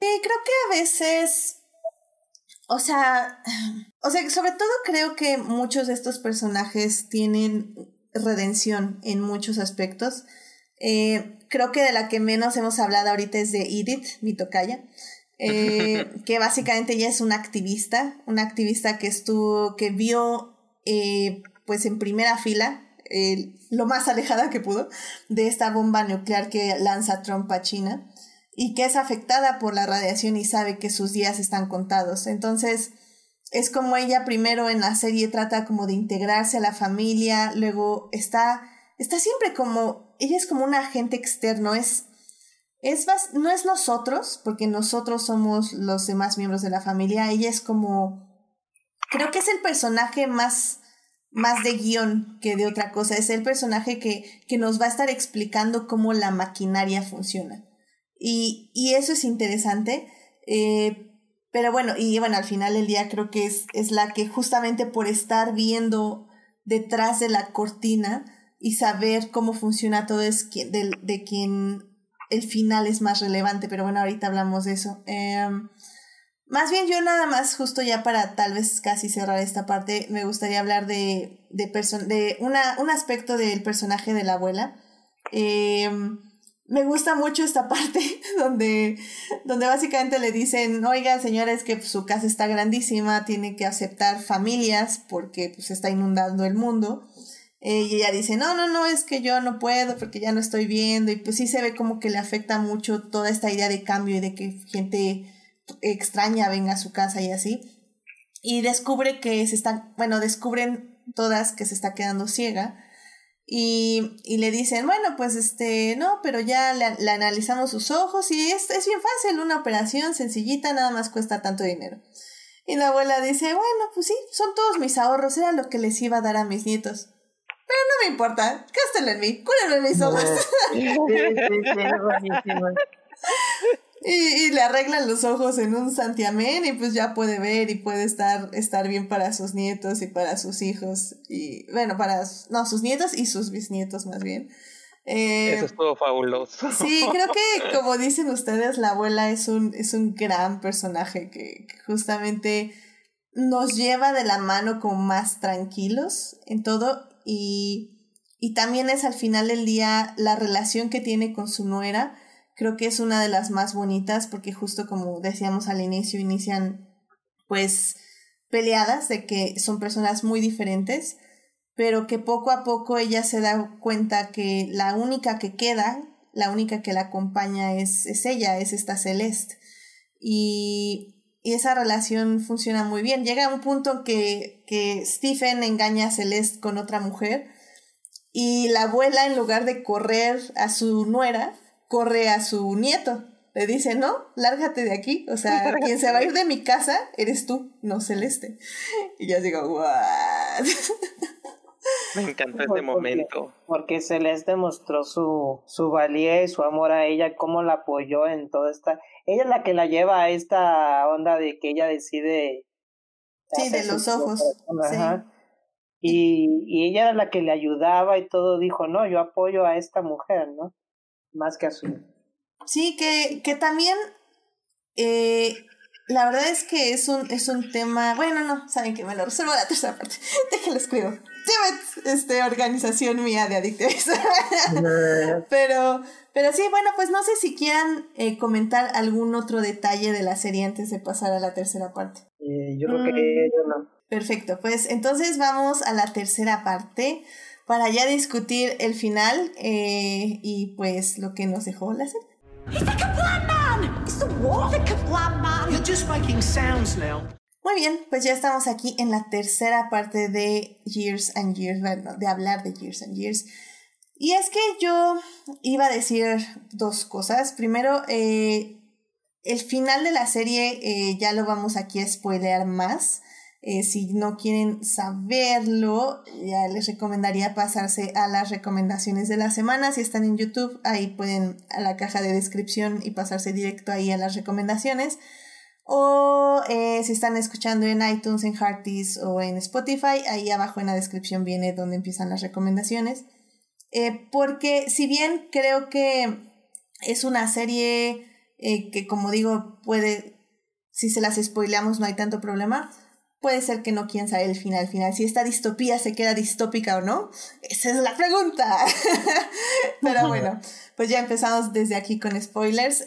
Speaker 1: Sí, creo que a veces, o sea, o sea, sobre todo creo que muchos de estos personajes tienen redención en muchos aspectos. Eh, creo que de la que menos hemos hablado ahorita es de Edith, mi tocaya. Eh, que básicamente ella es una activista, una activista que estuvo, que vio eh, pues en primera fila, lo más alejada que pudo, de esta bomba nuclear que lanza Trump a China y que es afectada por la radiación y sabe que sus días están contados. Entonces, es como ella primero en la serie trata como de integrarse a la familia, luego está, está siempre como, ella es como un agente externo, es es no es nosotros, porque nosotros somos los demás miembros de la familia, ella es como, creo que es el personaje más, más de guion que de otra cosa, es el personaje que, que nos va a estar explicando cómo la maquinaria funciona. Y, y eso es interesante, eh, pero bueno, y bueno, al final del día creo que es, es la que justamente por estar viendo detrás de la cortina y saber cómo funciona todo es de, de quien el final es más relevante, pero bueno, ahorita hablamos de eso. Em, más bien yo nada más, justo ya para tal vez casi cerrar esta parte, me gustaría hablar de, de, de una, un aspecto del personaje de la abuela. Em, me gusta mucho esta parte donde, donde básicamente le dicen, oiga señora, es que su casa está grandísima, tiene que aceptar familias porque pues está inundando el mundo. Eh, y ella dice, no, no, no, es que yo no puedo porque ya no estoy viendo. Y pues sí se ve como que le afecta mucho toda esta idea de cambio y de que gente extraña venga a su casa y así. Y descubre que se están, bueno, descubren todas que se está quedando ciega. Y, y, le dicen, bueno, pues este, no, pero ya le, analizamos sus ojos y es, es, bien fácil, una operación sencillita, nada más cuesta tanto dinero. Y la abuela dice, bueno, pues sí, son todos mis ahorros, era lo que les iba a dar a mis nietos. Pero no me importa, gástenlo en mí, cúrenlo en mis ojos. Y, y, le arreglan los ojos en un santiamén y pues ya puede ver y puede estar, estar bien para sus nietos y para sus hijos. Y bueno, para no, sus nietos y sus bisnietos más bien.
Speaker 3: Eh, Eso es todo fabuloso.
Speaker 1: Sí, creo que como dicen ustedes, la abuela es un, es un gran personaje que, que justamente nos lleva de la mano como más tranquilos en todo y, y también es al final del día la relación que tiene con su nuera Creo que es una de las más bonitas porque justo como decíamos al inicio, inician pues peleadas de que son personas muy diferentes, pero que poco a poco ella se da cuenta que la única que queda, la única que la acompaña es, es ella, es esta Celeste. Y, y esa relación funciona muy bien. Llega un punto que, que Stephen engaña a Celeste con otra mujer y la abuela en lugar de correr a su nuera, corre a su nieto. Le dice, no, lárgate de aquí. O sea, quien se va a ir de mi casa eres tú, no Celeste. Y yo digo, what?
Speaker 3: Me encanta este momento.
Speaker 2: Porque Celeste mostró su, su valía y su amor a ella, cómo la apoyó en toda esta... Ella es la que la lleva a esta onda de que ella decide...
Speaker 1: Sí, de los ojos.
Speaker 2: Y, y ella era la que le ayudaba y todo, dijo, no, yo apoyo a esta mujer, ¿no? Más que azul.
Speaker 1: Sí, que, que también eh, la verdad es que es un, es un tema, bueno, no, saben que me lo reservo la tercera parte, déjenlo escribo. este, organización mía de adictos. pero, pero sí, bueno, pues no sé si quieran eh, comentar algún otro detalle de la serie antes de pasar a la tercera parte.
Speaker 2: Eh, yo creo que mm. no.
Speaker 1: Perfecto, pues entonces vamos a la tercera parte para ya discutir el final eh, y pues lo que nos dejó la serie. Muy bien, pues ya estamos aquí en la tercera parte de Years and Years, de hablar de Years and Years. Y es que yo iba a decir dos cosas. Primero, eh, el final de la serie eh, ya lo vamos aquí a spoilear más. Eh, si no quieren saberlo, ya les recomendaría pasarse a las recomendaciones de la semana. Si están en YouTube, ahí pueden a la caja de descripción y pasarse directo ahí a las recomendaciones. O eh, si están escuchando en iTunes, en Hearties o en Spotify, ahí abajo en la descripción viene donde empiezan las recomendaciones. Eh, porque si bien creo que es una serie que como digo puede, si se las spoileamos no hay tanto problema, puede ser que no quieran saber el final final. Si esta distopía se queda distópica o no, esa es la pregunta. Pero bueno, pues ya empezamos desde aquí con spoilers.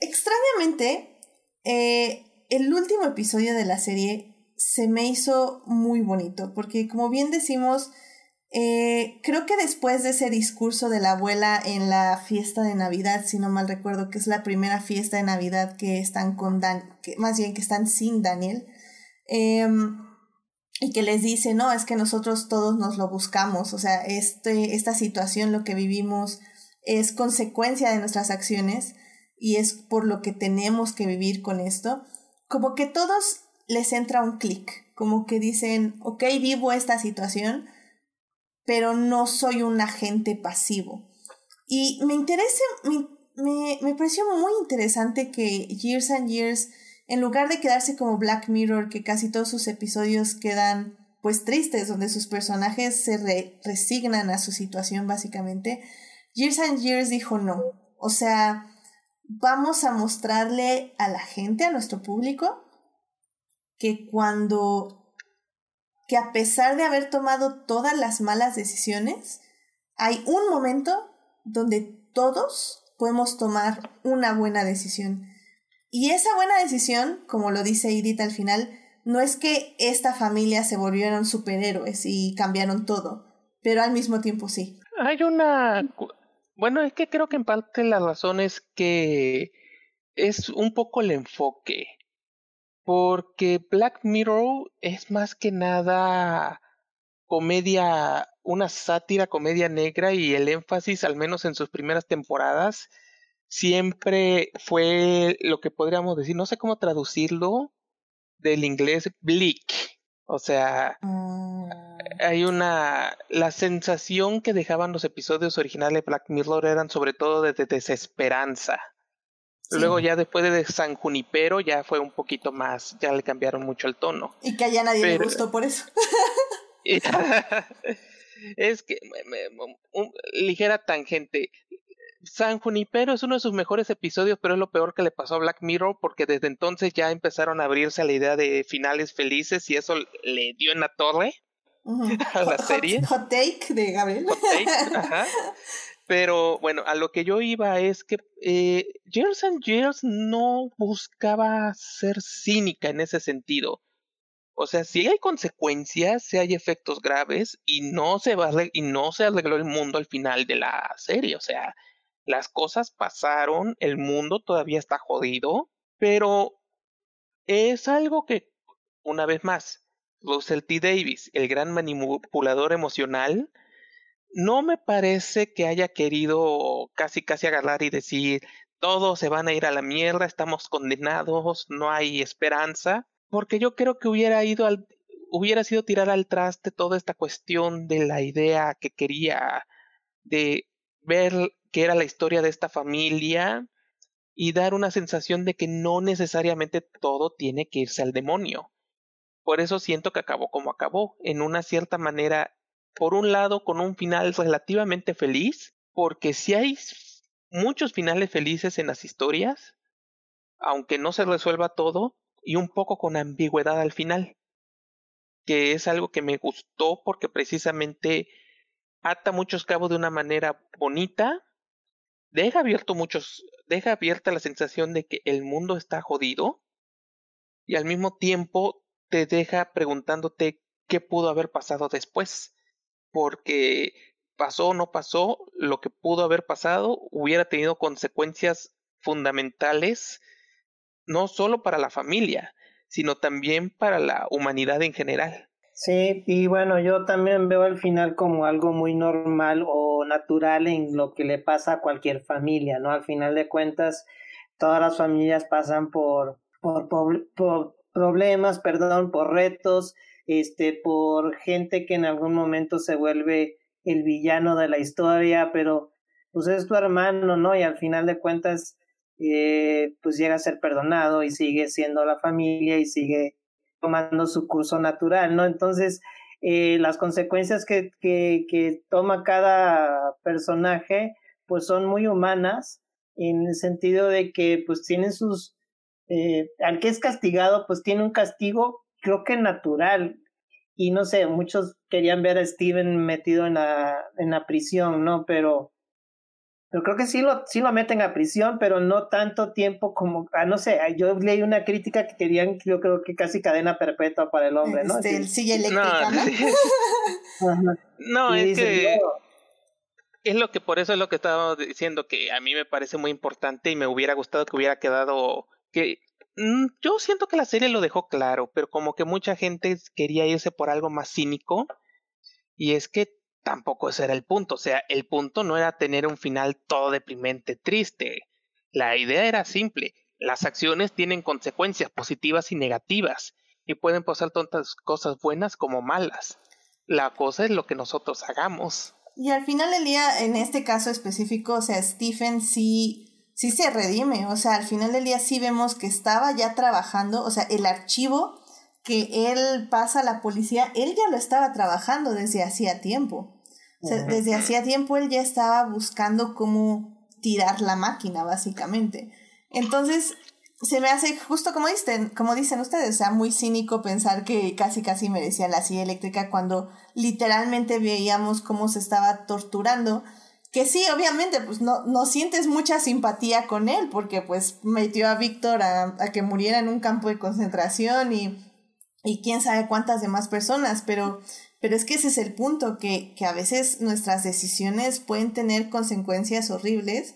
Speaker 1: extrañamente, eh, el último episodio de la serie se me hizo muy bonito, porque como bien decimos, eh, creo que después de ese discurso de la abuela en la fiesta de Navidad, si no mal recuerdo, que es la primera fiesta de Navidad que están con Dan, que más bien que están sin Daniel, Em, y que les dice, no, es que nosotros todos nos lo buscamos, o sea, este, esta situación, lo que vivimos, es consecuencia de nuestras acciones y es por lo que tenemos que vivir con esto, como que todos les entra un clic, como que dicen, ok, vivo esta situación, pero no soy un agente pasivo. Y me interesa, me, me, me pareció muy interesante que Years and Years en lugar de quedarse como Black Mirror, que casi todos sus episodios quedan pues tristes, donde sus personajes se resignan a su situación básicamente, Years and Years dijo no. O sea, vamos a mostrarle a la gente, a nuestro público, que cuando, que a pesar de haber tomado todas las malas decisiones, hay un momento donde todos podemos tomar una buena decisión. Y esa buena decisión, como lo dice Edith al final, no es que esta familia se volvieron superhéroes y cambiaron todo, pero al mismo tiempo sí.
Speaker 3: Hay una... Bueno, es que creo que en parte la razón es que es un poco el enfoque, porque Black Mirror es más que nada comedia una sátira, comedia negra y el énfasis, al menos en sus primeras temporadas, siempre fue lo que podríamos decir, no sé cómo traducirlo, del inglés bleak. O sea, mm. hay una... La sensación que dejaban los episodios originales de Black Mirror eran sobre todo de, desesperanza. Luego ya después de San Junipero ya fue un poquito más, ya le cambiaron mucho el tono.
Speaker 1: Y que a nadie le gustó por eso.
Speaker 3: es que ligera tangente. San Junipero es uno de sus mejores episodios, pero es lo peor que le pasó a Black Mirror porque desde entonces ya empezaron a abrirse a la idea de finales felices y eso le dio en la torre a la serie.
Speaker 1: Hot, take de Gabriel.
Speaker 3: Pero bueno, a lo que yo iba es que eh, Girls and no buscaba ser cínica en ese sentido. O sea, si hay consecuencias, si hay efectos graves y no se va y no se arregló el mundo al final de la serie. O sea, las cosas pasaron, el mundo todavía está jodido, pero es algo que, una vez más, Russell T. Davis, el gran manipulador emocional, no me parece que haya querido casi casi agarrar y decir todos se van a ir a la mierda, estamos condenados, no hay esperanza, porque yo creo que hubiera ido al hubiera sido tirar al traste toda esta cuestión de la idea que quería de ver que era la historia de esta familia y dar una sensación de que no necesariamente todo tiene que irse al demonio. Por eso siento que acabó como acabó, en una cierta manera por un lado con un final relativamente feliz, porque si hay muchos finales felices en las historias, aunque no se resuelva todo, y un poco con ambigüedad al final, que es algo que me gustó porque precisamente ata muchos cabos de una manera bonita, deja abierto muchos, deja abierta la sensación de que el mundo está jodido y al mismo tiempo te deja preguntándote qué pudo haber pasado después porque pasó o no pasó, lo que pudo haber pasado hubiera tenido consecuencias fundamentales, no solo para la familia, sino también para la humanidad en general.
Speaker 2: Sí, y bueno, yo también veo el final como algo muy normal o natural en lo que le pasa a cualquier familia, ¿no? Al final de cuentas, todas las familias pasan por, por, problemas, perdón, por retos, este, por gente que en algún momento se vuelve el villano de la historia, pero pues es tu hermano, ¿no? Y al final de cuentas, eh, pues llega a ser perdonado y sigue siendo la familia y sigue tomando su curso natural, ¿no? Entonces, eh, las consecuencias que, que, toma cada personaje, pues son muy humanas, en el sentido de que pues tienen sus, eh, al que es castigado, pues tiene un castigo creo que natural. Y no sé, muchos querían ver a Steven metido en la, en la prisión, ¿no? Pero, pero creo que sí lo, sí lo meten a prisión, pero no tanto tiempo como, ah, no sé, yo leí una crítica que querían, yo creo que casi cadena perpetua para el hombre, ¿no?
Speaker 1: Este, silla eléctrica,
Speaker 3: ¿no? no, es que... Es lo que por eso es lo que estaba diciendo que a mí me parece muy importante y me hubiera gustado que hubiera quedado que Mm, yo siento que la serie lo dejó claro, pero como que mucha gente quería irse por algo más cínico. Y es que tampoco ese era el punto. O sea, el punto no era tener un final todo deprimente, triste. La idea era simple. Las acciones tienen consecuencias positivas y negativas. Y pueden pasar tantas cosas buenas como malas. La cosa es lo que nosotros hagamos.
Speaker 1: Y al final del día, en este caso específico, o sea, Stephen sí sí se redime, o sea, al final del día sí vemos que estaba ya trabajando, o sea, el archivo que él pasa a la policía, él ya lo estaba trabajando desde hacía tiempo. O sea, desde hacía tiempo él ya estaba buscando cómo tirar la máquina, básicamente. Entonces, se me hace justo como dicen, como dicen ustedes, o sea, muy cínico pensar que casi casi merecía la silla eléctrica cuando literalmente veíamos cómo se estaba torturando que sí, obviamente, pues no, no sientes mucha simpatía con él, porque pues metió a Víctor a, que muriera en un campo de concentración y, y quién sabe cuántas demás personas, pero, pero es que ese es el punto, que, que a veces nuestras decisiones pueden tener consecuencias horribles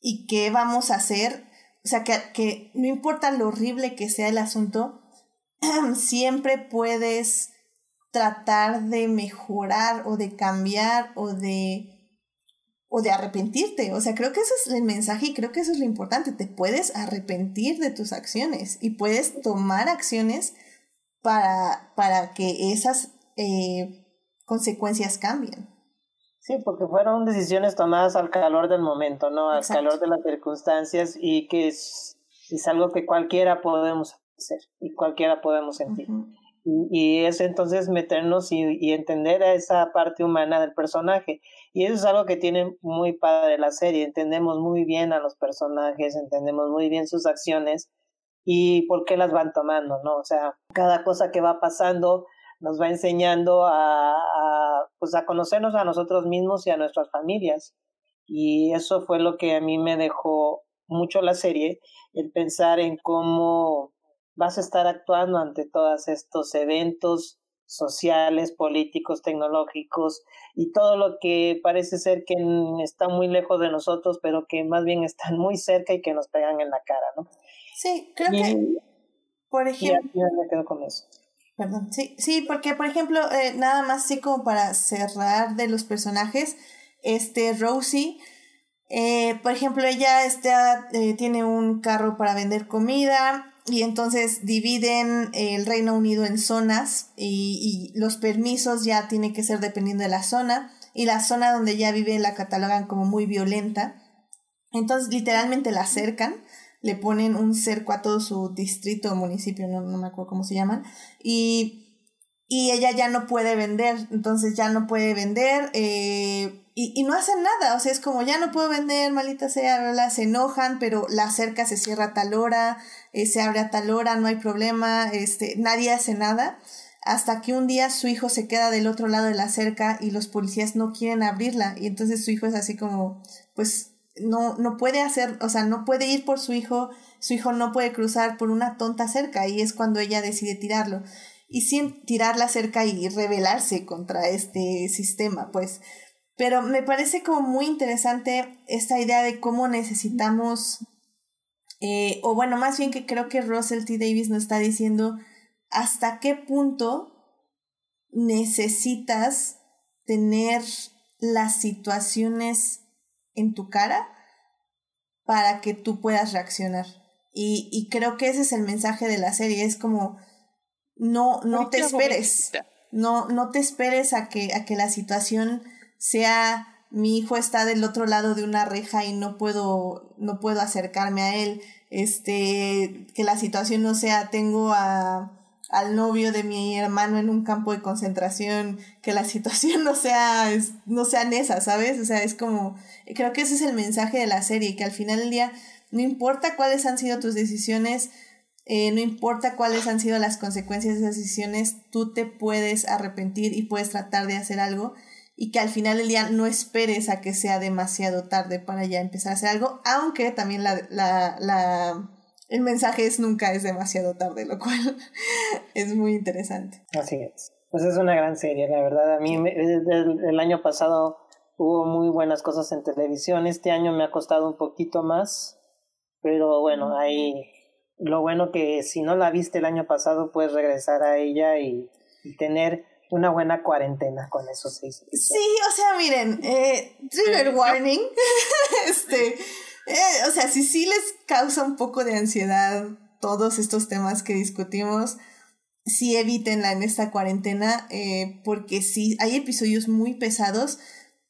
Speaker 1: y qué vamos a hacer, o sea, que, que no importa lo horrible que sea el asunto, siempre puedes tratar de mejorar o de cambiar o de o de arrepentirte. O sea, creo que ese es el mensaje y creo que eso es lo importante. Te puedes arrepentir de tus acciones y puedes tomar acciones para, para que esas eh, consecuencias cambien.
Speaker 2: Sí, porque fueron decisiones tomadas al calor del momento, ¿no? Al calor de las circunstancias y que es, es algo que cualquiera podemos hacer y cualquiera podemos sentir. y, es entonces meternos y, y, entender a esa parte humana del personaje. Y eso es algo que tiene muy padre la serie. Entendemos muy bien a los personajes, entendemos muy bien sus acciones y por qué las van tomando, ¿no? O sea, cada cosa que va pasando nos va enseñando a, pues a conocernos a nosotros mismos y a nuestras familias. Y eso fue lo que a mí me dejó mucho la serie, el pensar en cómo vas a estar actuando ante todos estos eventos sociales, políticos, tecnológicos y todo lo que parece ser que está muy lejos de nosotros, pero que más bien están muy cerca y que nos pegan en la cara, ¿no?
Speaker 1: Sí, creo que, por ejemplo...
Speaker 2: Ya, me quedo con eso.
Speaker 1: Perdón, sí, sí, porque por ejemplo, eh, nada más así como para cerrar de los personajes, este Rosie, eh, por ejemplo, ella está, eh, tiene un carro para vender comida y entonces dividen el Reino Unido en zonas y, los permisos ya tienen que ser dependiendo de la zona y la zona donde ella vive la catalogan como muy violenta. Entonces literalmente la acercan le ponen un cerco a todo su distrito o municipio, no, no me acuerdo cómo se llaman, y, y ella ya no puede vender, entonces ya no puede vender eh, y, y, no hacen nada, o sea, es como ya no puedo vender, malita sea, se enojan, pero la cerca se cierra a tal hora, eh, se abre a tal hora, no hay problema, este, nadie hace nada hasta que un día su hijo se queda del otro lado de la cerca y los policías no quieren abrirla y entonces su hijo es así como pues no, no puede hacer, o sea, no puede ir por su hijo, su hijo no puede cruzar por una tonta cerca y es cuando ella decide tirarlo. Y sin tirar la cerca y rebelarse contra este sistema, pues. Pero me parece como muy interesante esta idea de cómo necesitamos, eh, o bueno, más bien que creo que Russell T. Davis nos está diciendo hasta qué punto necesitas tener las situaciones en tu cara para que tú puedas reaccionar. Y, y creo que ese es el mensaje de la serie, es como no, no te esperes. No, no te esperes a que, a que la situación sea mi hijo está del otro lado de una reja y no puedo, no puedo acercarme a él. Este, que la situación no sea tengo a al novio de mi hermano en un campo de concentración, que la situación no sea, no sea esa, ¿sabes? O sea, es como, creo que ese es el mensaje de la serie, que al final del día, no importa cuáles han sido tus decisiones, eh, no importa cuáles han sido las consecuencias de esas decisiones, tú te puedes arrepentir y puedes tratar de hacer algo y que al final del día no esperes a que sea demasiado tarde para ya empezar a hacer algo, aunque también la, la, la el mensaje es nunca es demasiado tarde, lo cual es muy interesante.
Speaker 2: Así es. Pues es una gran serie, la verdad. A mí el, año pasado hubo muy buenas cosas en televisión. Este año me ha costado un poquito más, pero bueno, ahí lo bueno que si no la viste el año pasado puedes regresar a ella y, tener una buena cuarentena con esos seis.
Speaker 1: Sí, o sea, miren, eh, trigger warning, este eh, o sea, si sí les causa un poco de ansiedad todos estos temas que discutimos, sí evítenla en esta cuarentena, eh, porque sí, hay episodios muy pesados,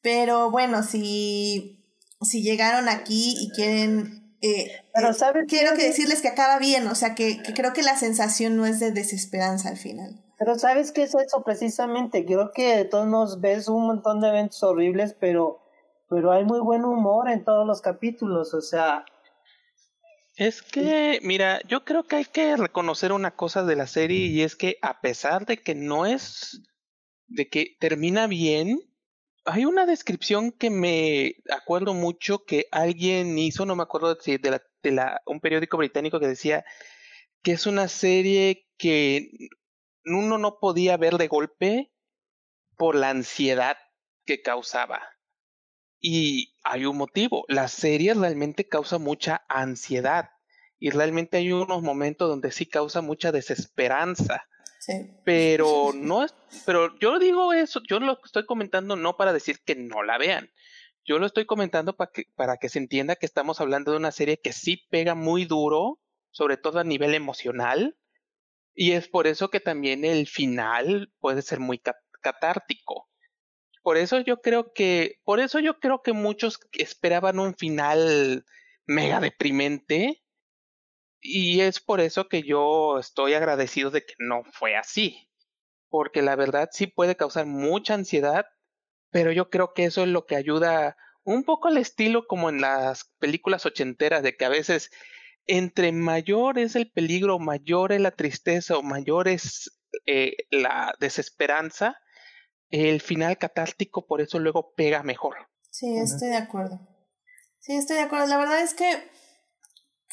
Speaker 1: pero bueno, si, si llegaron aquí y quieren... Eh, pero ¿sabes quiero que decirles que acaba bien, o sea, que, que creo que la sensación no es de desesperanza al final.
Speaker 2: Pero ¿sabes qué es eso precisamente? Creo que todos nos ves un montón de eventos horribles, pero pero hay muy buen humor en todos los capítulos, o sea...
Speaker 3: Es que, mira, yo creo que hay que reconocer una cosa de la serie y es que a pesar de que no es, de que termina bien, hay una descripción que me acuerdo mucho que alguien hizo, no me acuerdo si de, la, de la, un periódico británico que decía que es una serie que uno no podía ver de golpe por la ansiedad que causaba. Y hay un motivo, la serie realmente causa mucha ansiedad y realmente hay unos momentos donde sí causa mucha desesperanza. Pero no es, pero yo digo eso, yo lo estoy comentando no para decir que no la vean. Yo lo estoy comentando para que, para que se entienda que estamos hablando de una serie que sí pega muy duro, sobre todo a nivel emocional, y es por eso que también el final puede ser muy catártico. Por eso yo creo que, por eso yo creo que muchos esperaban un final mega deprimente, y es por eso que yo estoy agradecido de que no fue así. Porque la verdad sí puede causar mucha ansiedad, pero yo creo que eso es lo que ayuda un poco al estilo como en las películas ochenteras, de que a veces entre mayor es el peligro, mayor es la tristeza o mayor es eh, la desesperanza, el final catártico por eso luego pega mejor.
Speaker 1: Sí, estoy de acuerdo. Sí, estoy de acuerdo. La verdad es que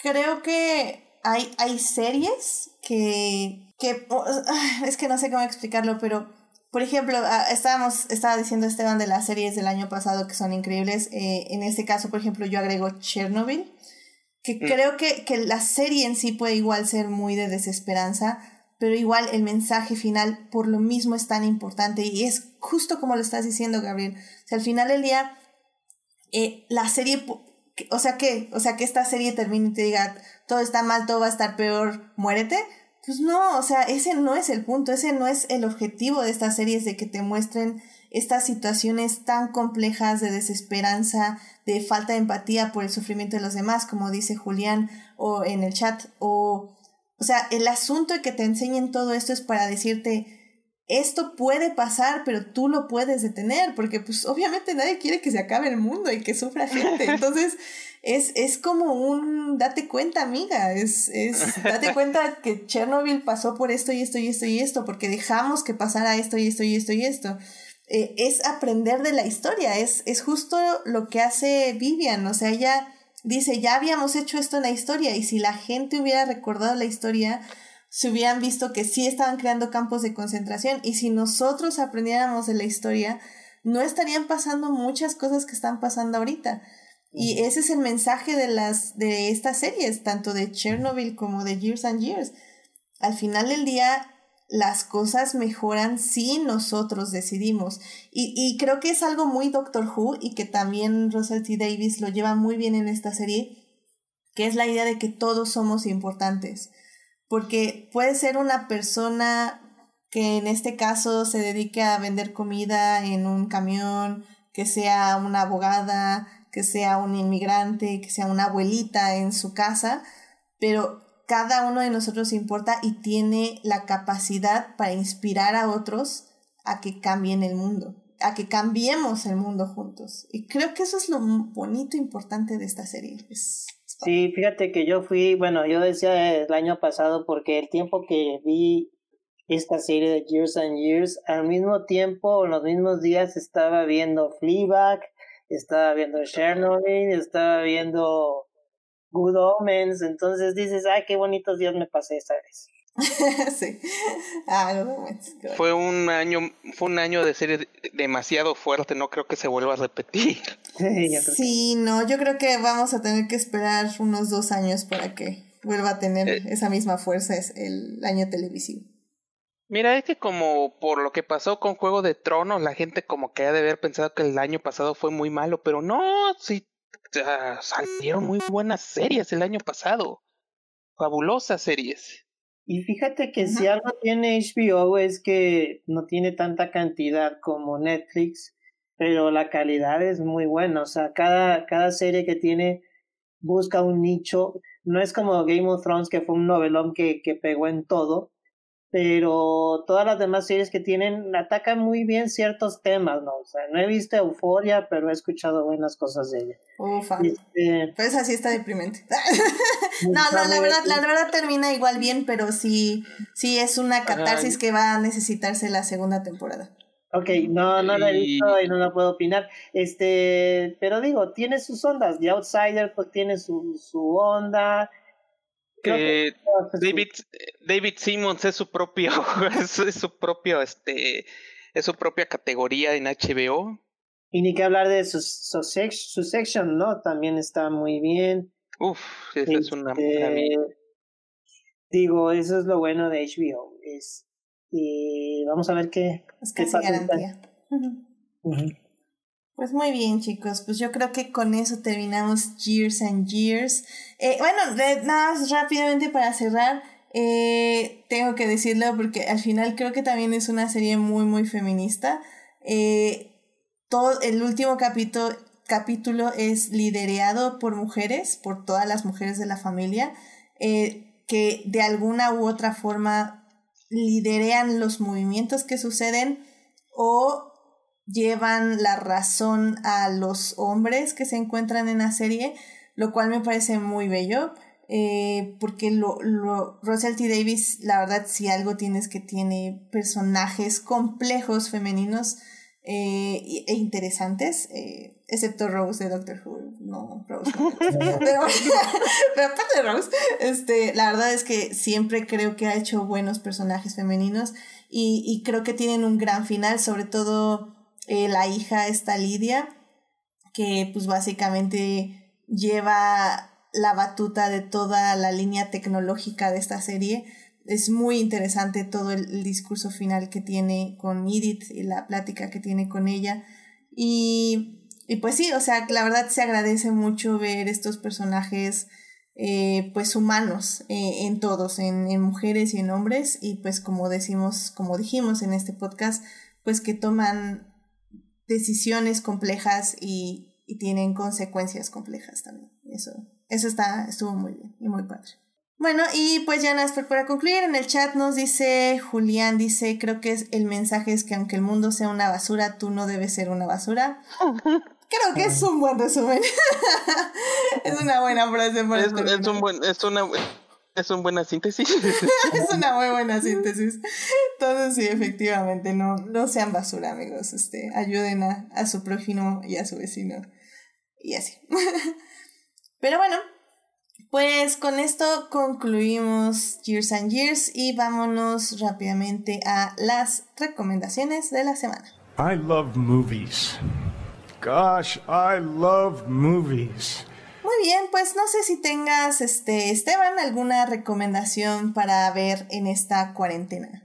Speaker 1: creo que hay, hay series que, que es que no sé cómo explicarlo, pero por ejemplo, ah, estábamos, estaba diciendo Esteban de las series del año pasado que son increíbles. Eh, en este caso, por ejemplo, yo agrego Chernobyl, que mm. creo que, que la serie en sí puede igual ser muy de desesperanza, pero igual el mensaje final por lo mismo es tan importante y es justo como lo estás diciendo, Gabriel. O sea, al final del día, eh, la serie o sea que, o sea que esta serie termine y te diga todo está mal, todo va a estar peor, muérete. Pues no, o sea, ese no es el punto, ese no es el objetivo de estas series de que te muestren estas situaciones tan complejas de desesperanza, de falta de empatía por el sufrimiento de los demás, como dice Julián o en el chat, o o sea, el asunto de que te enseñen todo esto es para decirte esto puede pasar, pero tú lo puedes detener, porque pues obviamente nadie quiere que se acabe el mundo y que sufra gente. Entonces, es, es como un date cuenta, amiga, es, es date cuenta que Chernobyl pasó por esto y esto y esto y esto, porque dejamos que pasara esto y esto y esto y esto. Eh, es aprender de la historia, es, es justo lo que hace Vivian, o sea, ella dice, ya habíamos hecho esto en la historia y si la gente hubiera recordado la historia, se hubieran visto que sí estaban creando campos de concentración y si nosotros aprendiéramos de la historia, no estarían pasando muchas cosas que están pasando ahorita. Y ese es el mensaje de las de estas series, tanto de Chernobyl como de Years and Years. Al final del día, las cosas mejoran si nosotros decidimos. Y, y creo que es algo muy Doctor Who y que también Russell T. Davis lo lleva muy bien en esta serie, que es la idea de que todos somos importantes porque puede ser una persona que en este caso se dedique a vender comida en un camión, que sea una abogada, que sea un inmigrante, que sea una abuelita en su casa, pero cada uno de nosotros importa y tiene la capacidad para inspirar a otros a que cambien el mundo, a que cambiemos el mundo juntos. Y creo que eso es lo bonito e importante de esta serie.
Speaker 2: Sí, fíjate que yo fui, bueno, yo decía el año pasado porque el tiempo que vi esta serie de Years and Years, al mismo tiempo, en los mismos días estaba viendo Fleabag, estaba viendo Chernobyl, estaba viendo Good Omens, entonces dices, ay, qué bonitos días me pasé esta vez.
Speaker 1: sí. Ah,
Speaker 3: fue un año, fue un año de serie demasiado fuerte, no creo que se vuelva a repetir.
Speaker 1: Sí, no, yo creo que vamos a tener que esperar unos dos años para que vuelva a tener eh. esa misma fuerza el año televisivo.
Speaker 3: Mira, es que como por lo que pasó con Juego de Tronos, la gente como que ha de haber pensado que el año pasado fue muy malo, pero no, sí, salieron muy buenas series el año pasado. Fabulosas series.
Speaker 2: Y fíjate que si algo tiene HBO es que no tiene tanta cantidad como Netflix, pero la calidad es muy buena. O sea, cada, cada serie que tiene busca un nicho. No es como Game of Thrones, que fue un novelón que, que pegó en todo, pero todas las demás series que tienen atacan muy bien ciertos temas, ¿no? O sea, no he visto Euforia, pero he escuchado buenas cosas de ella.
Speaker 1: Ufa. Este, pues así está deprimente. no, no, la verdad, la verdad termina igual bien, pero sí, sí es una catarsis que va a necesitarse la segunda temporada.
Speaker 2: Ok, no, no la he visto y no la puedo opinar. Este, pero digo, tiene sus ondas. The Outsider pues tiene su, su onda.
Speaker 3: Eh, David, David Simmons es su propio, es, su propio, este, es su propia categoría en HBO.
Speaker 2: Y ni que hablar de su, su, su section, ¿no? También está muy bien.
Speaker 3: Uf, esa es una este,
Speaker 2: Digo, eso es lo bueno de HBO. Es, y vamos a ver qué,
Speaker 1: Es
Speaker 2: qué pasa.
Speaker 1: Pues muy bien, chicos. Pues yo creo que con eso terminamos Years and Years. Eh, bueno, nada más rápidamente para cerrar. eh, tengo que decirlo porque al final creo que también es una serie muy, muy feminista. Eh, todo el último capítulo, capítulo es liderado por mujeres, por todas las mujeres de la familia, que de alguna u otra forma liderean los movimientos que suceden o llevan la razón a los hombres que se encuentran en la serie, lo cual me parece muy bello, eh, porque lo, lo, Russell T. Davis, la verdad, si algo tiene es que tiene personajes complejos femeninos eh, e interesantes, eh, excepto Rose de Doctor Who, no, Rose. no. pero, pero aparte de Rose, este, la verdad es que siempre creo que ha hecho buenos personajes femeninos y, y creo que tienen un gran final, sobre todo eh, la hija esta Lidia, que pues básicamente lleva la batuta de toda la línea tecnológica de esta serie. Es muy interesante todo el, el discurso final que tiene con Edith y la plática que tiene con ella. Y, y pues sí, o sea, la verdad se agradece mucho ver estos personajes eh, pues humanos eh, en todos, en, en mujeres y en hombres. Y pues como decimos, como dijimos en este podcast, pues que toman decisiones complejas y, y tienen consecuencias complejas también. Eso, eso está, estuvo muy bien y muy padre. Bueno, y pues ya nada, más para concluir, en el chat nos dice, Julián dice, creo que es, el mensaje es que aunque el mundo sea una basura, tú no debes ser una basura. Creo que es un buen resumen. es una buena frase para
Speaker 3: Es, es un buen, es una es una buena síntesis.
Speaker 1: es una muy buena síntesis. Entonces sí, efectivamente, no, no sean basura, amigos. Este, ayuden a, a su prójimo y a su vecino. Y así. Pero bueno, pues con esto concluimos Years and Years y vámonos rápidamente a las recomendaciones de la semana.
Speaker 4: I love movies. Gosh, I love movies.
Speaker 1: Muy bien, pues no sé si tengas, este, Esteban, alguna recomendación para ver en esta cuarentena.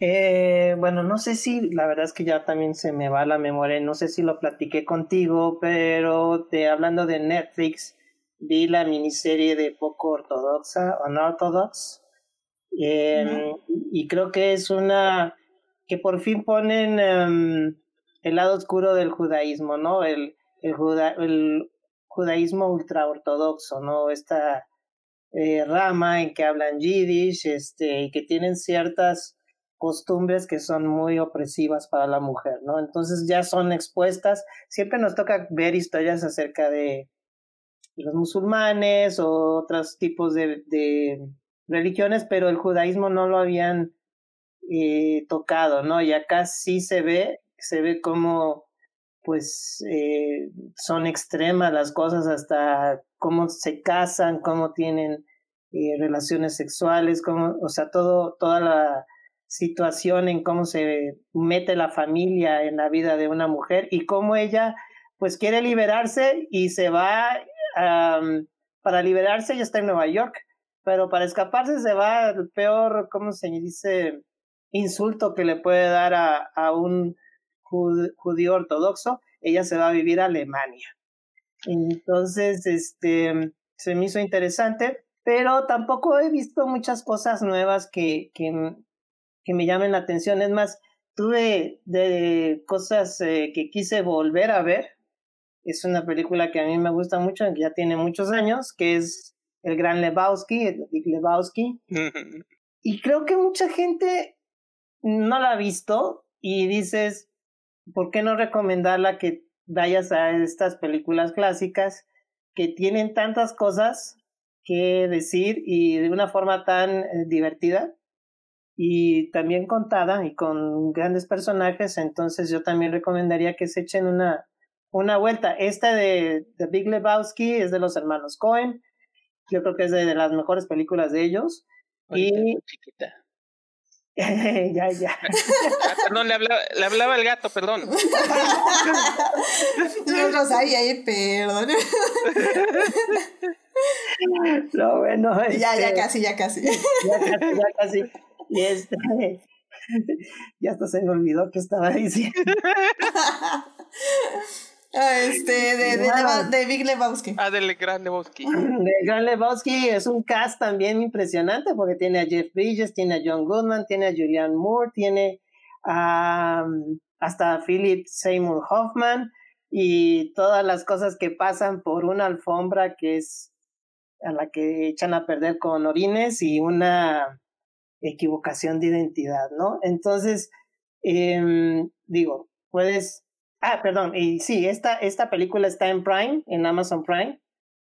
Speaker 2: Eh, bueno, no sé si, la verdad es que ya también se me va la memoria, no sé si lo platiqué contigo, pero te, hablando de Netflix, vi la miniserie de Poco Ortodoxa, Unorthodox, eh, y creo que es una que por fin ponen em, el lado oscuro del judaísmo, ¿no? El, el, juda, el judaísmo ultraortodoxo, ¿no? Esta eh, rama en que hablan yiddish, este, y que tienen ciertas costumbres que son muy opresivas para la mujer, ¿no? Entonces ya son expuestas. Siempre nos toca ver historias acerca de los musulmanes o otros tipos de, religiones, pero el judaísmo no lo habían eh, tocado, ¿no? Y acá sí se ve, se ve como pues eh, son extremas las cosas hasta cómo se casan, cómo tienen eh, relaciones sexuales, cómo, o sea, todo, toda la situación en cómo se mete la familia en la vida de una mujer y cómo ella pues quiere liberarse y se va para liberarse ella está en Nueva York pero para escaparse se va el peor cómo se dice insulto que le puede dar a, a un judío ortodoxo ella se va a vivir a Alemania entonces este se me hizo interesante pero tampoco he visto muchas cosas nuevas que, que que me llamen la atención. Es más, tuve de cosas eh, que quise volver a ver. Es una película que a mí me gusta mucho, que ya tiene muchos años, que es El Gran Lebowski, el Lebowski. y creo que mucha gente no la ha visto y dices, ¿por qué no recomendarla que vayas a estas películas clásicas que tienen tantas cosas que decir y de una forma tan eh, divertida? y también contada y con grandes personajes, entonces yo también recomendaría que se echen una, una vuelta. Esta de, de Big Lebowski es de los hermanos Cohen, yo creo que es de, de las mejores películas de ellos. Y
Speaker 3: chiquita.
Speaker 2: ya, ya.
Speaker 3: Ah, perdón, le hablaba, le hablaba el gato, perdón.
Speaker 1: Nosotros ahí, ahí, perdón.
Speaker 2: No, bueno,
Speaker 1: ya, ya
Speaker 2: este,
Speaker 1: casi, ya casi.
Speaker 2: ya casi, ya casi. y este, ya hasta se me olvidó que estaba diciendo.
Speaker 1: Ah, este, de, de, de, Big Lebowski.
Speaker 3: Ah, del Gran Lebowski.
Speaker 2: De Gran Lebowski es un cast también impresionante porque tiene a Jeff Bridges, tiene a John Goodman, tiene a Julianne Moore, tiene a, hasta Philip Seymour Hoffman y todas las cosas que pasan por una alfombra que es a la que echan a perder con orines y una equivocación de identidad, ¿no? Entonces, eh, digo, puedes Ah, perdón, y sí, esta, esta película está en Prime, en Amazon Prime.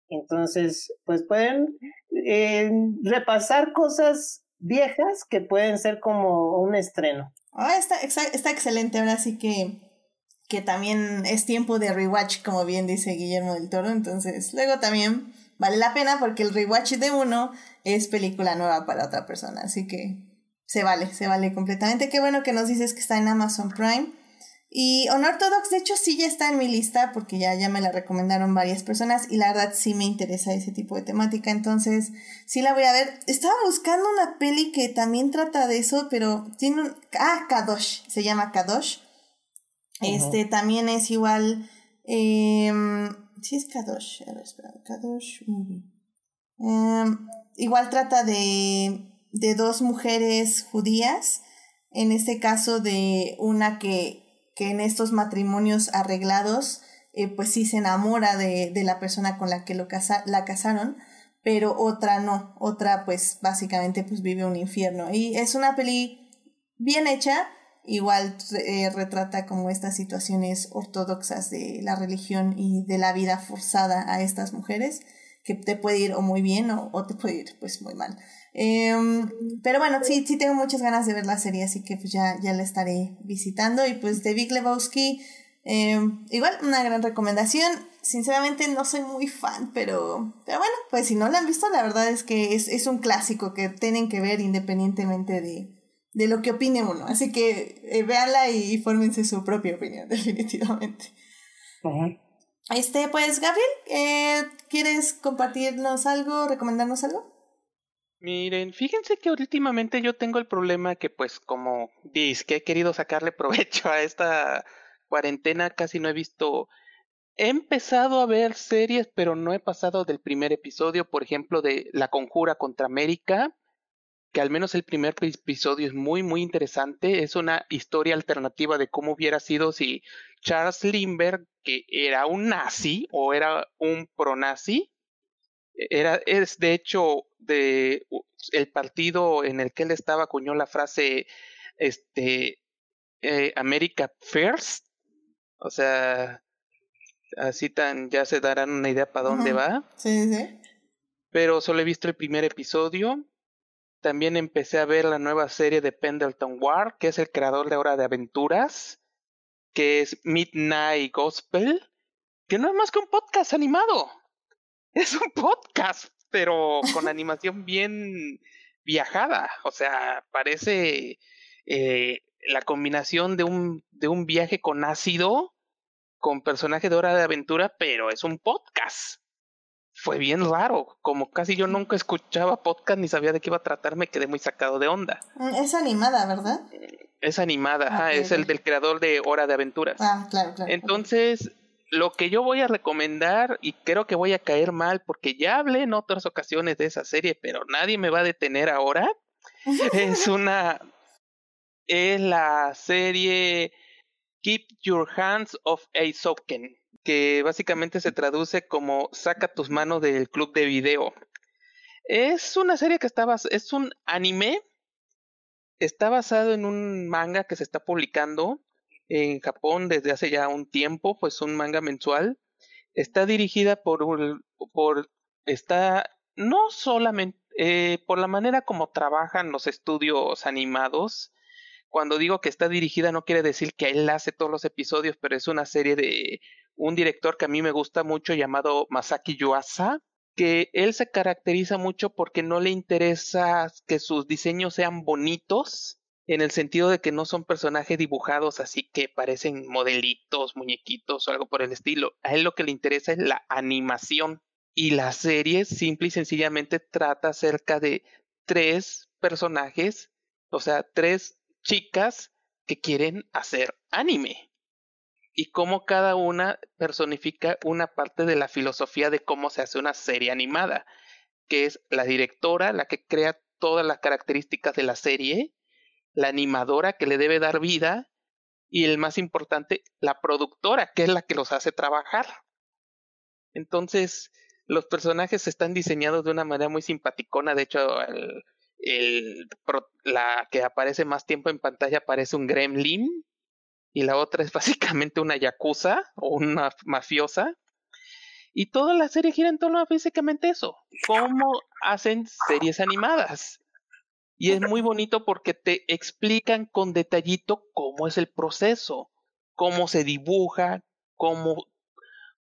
Speaker 2: Entonces, pues pueden eh, repasar cosas viejas que pueden ser como un estreno.
Speaker 1: Ah, está, está excelente. Ahora sí que, que también es tiempo de rewatch, como bien dice Guillermo del Toro. Entonces, luego también vale la pena porque el rewatch de uno es película nueva para otra persona. Así que se vale, se vale completamente. Qué bueno que nos dices que está en Amazon Prime. Y Unorthodox, de hecho, sí ya está en mi lista porque ya, ya me la recomendaron varias personas y la verdad sí me interesa ese tipo de temática, entonces sí la voy a ver. Estaba buscando una peli que también trata de eso, pero tiene un... Ah, Kadosh, se llama Kadosh. Este también es igual... Eh, sí es Kadosh, a ver, espera, Kadosh em, igual trata de, de dos mujeres judías, en este caso de una que que en estos matrimonios arreglados, eh, pues sí se enamora de, de, la persona con la que lo la casaron, pero otra no, otra pues básicamente pues vive un infierno. Y es una peli bien hecha, igual eh, retrata como estas situaciones ortodoxas de la religión y de la vida forzada a estas mujeres, que te puede ir o muy bien o, o te puede ir pues muy mal. Em, pero bueno, sí, sí tengo muchas ganas de ver la serie, así que pues ya, ya la estaré visitando. Y pues de Big Lebowski, em, igual una gran recomendación. Sinceramente no soy muy fan, pero, pero bueno, pues si no la han visto, la verdad es que es, es un clásico que tienen que ver independientemente de, de lo que opine uno. Así que eh, véanla y, fórmense su propia opinión, definitivamente. Este, pues, Gabriel, eh, ¿quieres compartirnos algo, recomendarnos algo?
Speaker 3: Miren, fíjense que últimamente yo tengo el problema que pues como dice que he querido sacarle provecho a esta cuarentena, casi no he visto... He empezado a ver series, pero no he pasado del primer episodio, por ejemplo, de La Conjura contra América, que al menos el primer episodio es muy, muy interesante. Es una historia alternativa de cómo hubiera sido si Charles Lindbergh, que era un nazi o era un pro-nazi, era, es de hecho de el partido en el que él estaba acuñó la frase este eh, America First o sea así tan ya se darán una idea para dónde va.
Speaker 1: Sí sí
Speaker 3: pero solo he visto el primer episodio. También empecé a ver la nueva serie de Pendleton Ward que es el creador de Hora de Aventuras que es Midnight Gospel que no es más que un podcast animado es un podcast, pero con animación bien viajada. O sea, parece eh, la combinación de un, de un viaje con ácido con personaje de hora de aventura, pero es un podcast. Fue bien raro, como casi yo nunca escuchaba podcast ni sabía de qué iba a tratar, me quedé muy sacado de onda.
Speaker 1: Mm, es animada, ¿verdad?
Speaker 3: Es animada, es el del creador de Hora de Aventuras.
Speaker 1: Ah, claro, claro.
Speaker 3: Entonces, lo que yo voy a recomendar, y creo que voy a caer mal porque ya hablé en otras ocasiones de esa serie, pero nadie me va a detener ahora, es una, es la serie Keep Your Hands Off a Soken, que básicamente se traduce como Saca tus manos del club de video. Es una serie que está es un anime, está basado en un manga que se está publicando en Japón desde hace ya un tiempo, pues un manga mensual. Está dirigida por, por está no solamente eh, por la manera como trabajan los estudios animados. Cuando digo que está dirigida no quiere decir que él hace todos los episodios, pero es una serie de un director que a mí me gusta mucho llamado Masaki Yuasa, que él se caracteriza mucho porque no le interesa que sus diseños sean bonitos, en el sentido de que no son personajes dibujados así que parecen modelitos, muñequitos o algo por el estilo. A él lo que le interesa es la animación. Y la serie simple y sencillamente trata acerca de tres personajes O sea, tres chicas que quieren hacer anime. Y cómo cada una personifica una parte de la filosofía de cómo se hace una serie animada, que es la directora, la que crea todas las características de la serie, la animadora que le debe dar vida y el más importante, la productora, que es la que los hace trabajar. Entonces, los personajes están diseñados de una manera muy simpaticona. De hecho, el, la que aparece más tiempo en pantalla parece un gremlin y la otra es básicamente una yakuza o una mafiosa. Y toda la serie gira en torno a básicamente eso, cómo hacen series animadas. Y es muy bonito porque te explican con detallito cómo es el proceso, cómo se dibuja, cómo,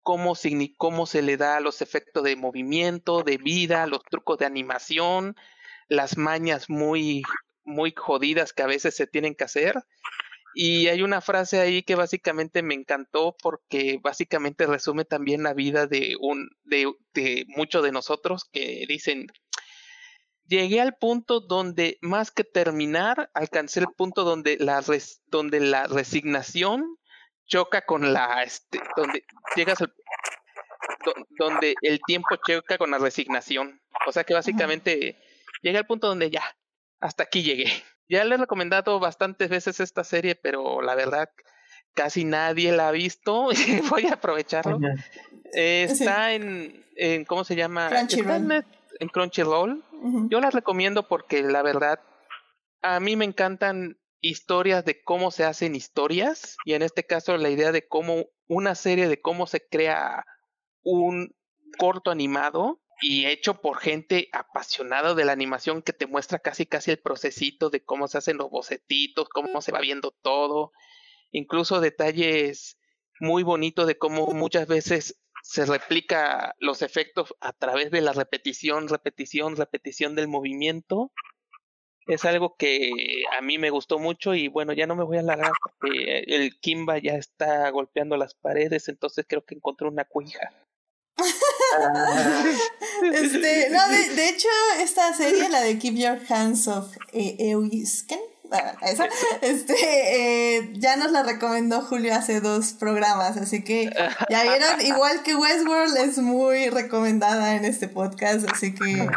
Speaker 3: cómo, cómo se le da los efectos de movimiento, de vida, los trucos de animación, las mañas muy, muy jodidas que a veces se tienen que hacer. Y hay una frase ahí que básicamente me encantó porque básicamente resume también la vida de un de, de muchos de nosotros que dicen llegué al punto donde más que terminar alcancé el punto donde la donde la resignación choca con la este, donde llegas al donde el tiempo choca con la resignación. O sea que básicamente llegué al punto donde ya, hasta aquí llegué. Ya le he recomendado bastantes veces esta serie, pero la verdad casi nadie la ha visto. Voy a aprovecharlo. está en, en, ¿cómo se llama? En, en, Crunchyroll. Yo la recomiendo porque la verdad a mí me encantan historias de cómo se hacen historias y en este caso la idea de cómo una serie de cómo se crea un corto animado y hecho por gente apasionada de la animación que te muestra casi casi el procesito de cómo se hacen los bocetitos, cómo se va viendo todo, incluso detalles muy bonitos de cómo muchas veces se replica los efectos a través de la repetición, repetición, repetición del movimiento. Es algo que a mí me gustó mucho y bueno, ya no me voy a alargar porque el Kimba ya está golpeando las paredes, entonces creo que encontré una cuija.
Speaker 1: este, no, de, hecho, esta serie, la de Keep Your Hands Off eh, esa, este, eh, ya nos la recomendó Julio hace dos programas, así que ya vieron, igual que Westworld es muy recomendada en este podcast, así que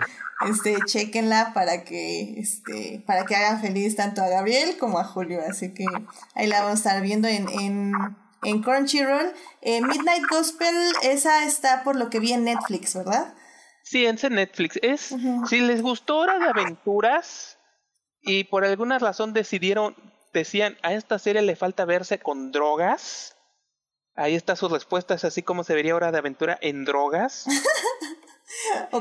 Speaker 1: este, chequenla para que, este, para que hagan feliz tanto a Gabriel como a Julio, así que ahí la vamos a estar viendo en, en en Crunchyroll. Eh, Midnight Gospel, esa está por lo que vi en Netflix, ¿verdad?
Speaker 3: Sí, en Netflix. Es, si les gustó Hora de Aventuras y por alguna razón decidieron, decían, a esta serie le falta verse con drogas. Ahí está su respuesta, es así como se vería Hora de Aventura en drogas.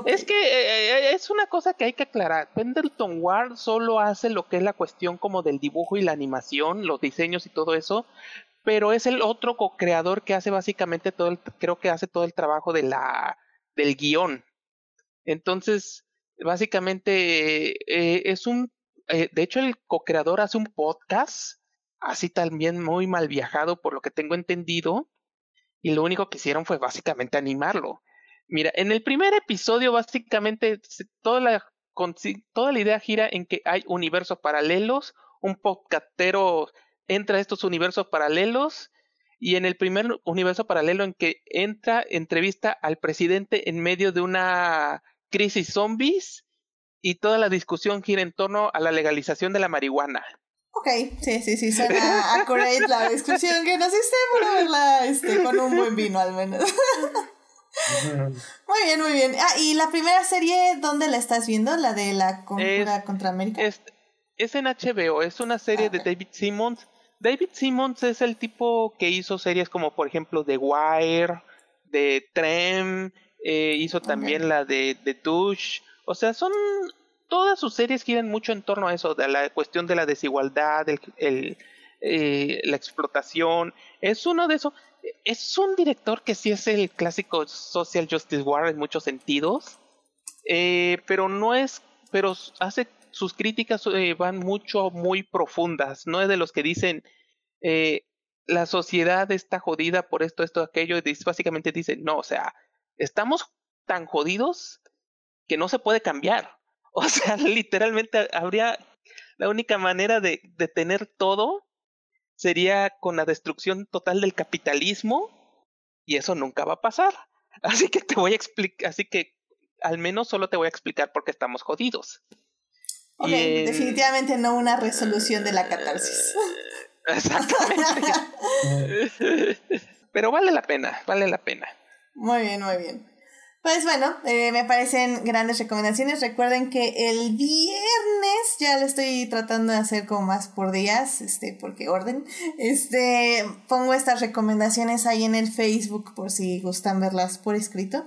Speaker 3: Es que eh, eh, es una cosa que hay que aclarar. Pendleton Ward solo hace lo que es la cuestión como del dibujo y la animación, los diseños y todo eso, pero es el otro co-creador que hace básicamente todo el, creo que hace todo el trabajo de la, del guion. Entonces, básicamente eh, es un, eh, de hecho el co-creador hace un podcast, así también muy mal viajado por lo que tengo entendido, y lo único que hicieron fue básicamente animarlo. Mira, en el primer episodio básicamente toda la, toda la idea gira en que hay universos paralelos, un podcastero entra a estos universos paralelos y en el primer universo paralelo en que entra, entrevista al presidente en medio de una crisis zombies y toda la discusión gira en torno a la legalización de la marihuana.
Speaker 1: Ok, sí, sí, sí, suena accurate la descripción que nos hiciste por verla este, con un buen vino al menos. muy bien, muy bien. Ah, y la primera serie, ¿dónde la estás viendo? La de la conjura contra América.
Speaker 3: Es, es, en HBO, es una serie de David Simmons David Simmons es el tipo que hizo series como por ejemplo The Wire, de Trem, eh, hizo también la de The Douche, o sea, son todas sus series giran mucho en torno a eso, de la cuestión de la desigualdad, el, eh, la explotación, es uno de esos, es un director que sí es el clásico social justice war en muchos sentidos, eh, pero no es, pero hace sus críticas eh, van mucho, muy profundas. No es de los que dicen, la sociedad está jodida por esto, esto, aquello. Básicamente dicen, no, o sea, estamos tan jodidos que no se puede cambiar. O sea, literalmente habría, la única manera de, de tener todo sería con la destrucción total del capitalismo y eso nunca va a pasar. Así que te voy a explicar, así que al menos solo te voy a explicar por qué estamos jodidos.
Speaker 1: Ok, definitivamente no una resolución de la catarsis.
Speaker 3: Exactamente. Pero vale la pena, vale la pena.
Speaker 1: Muy bien, muy bien. Pues bueno, eh, me parecen grandes recomendaciones. Recuerden que el viernes ya lo estoy tratando de hacer como más por días, este, porque orden. Este, pongo estas recomendaciones ahí en el Facebook por si gustan verlas por escrito.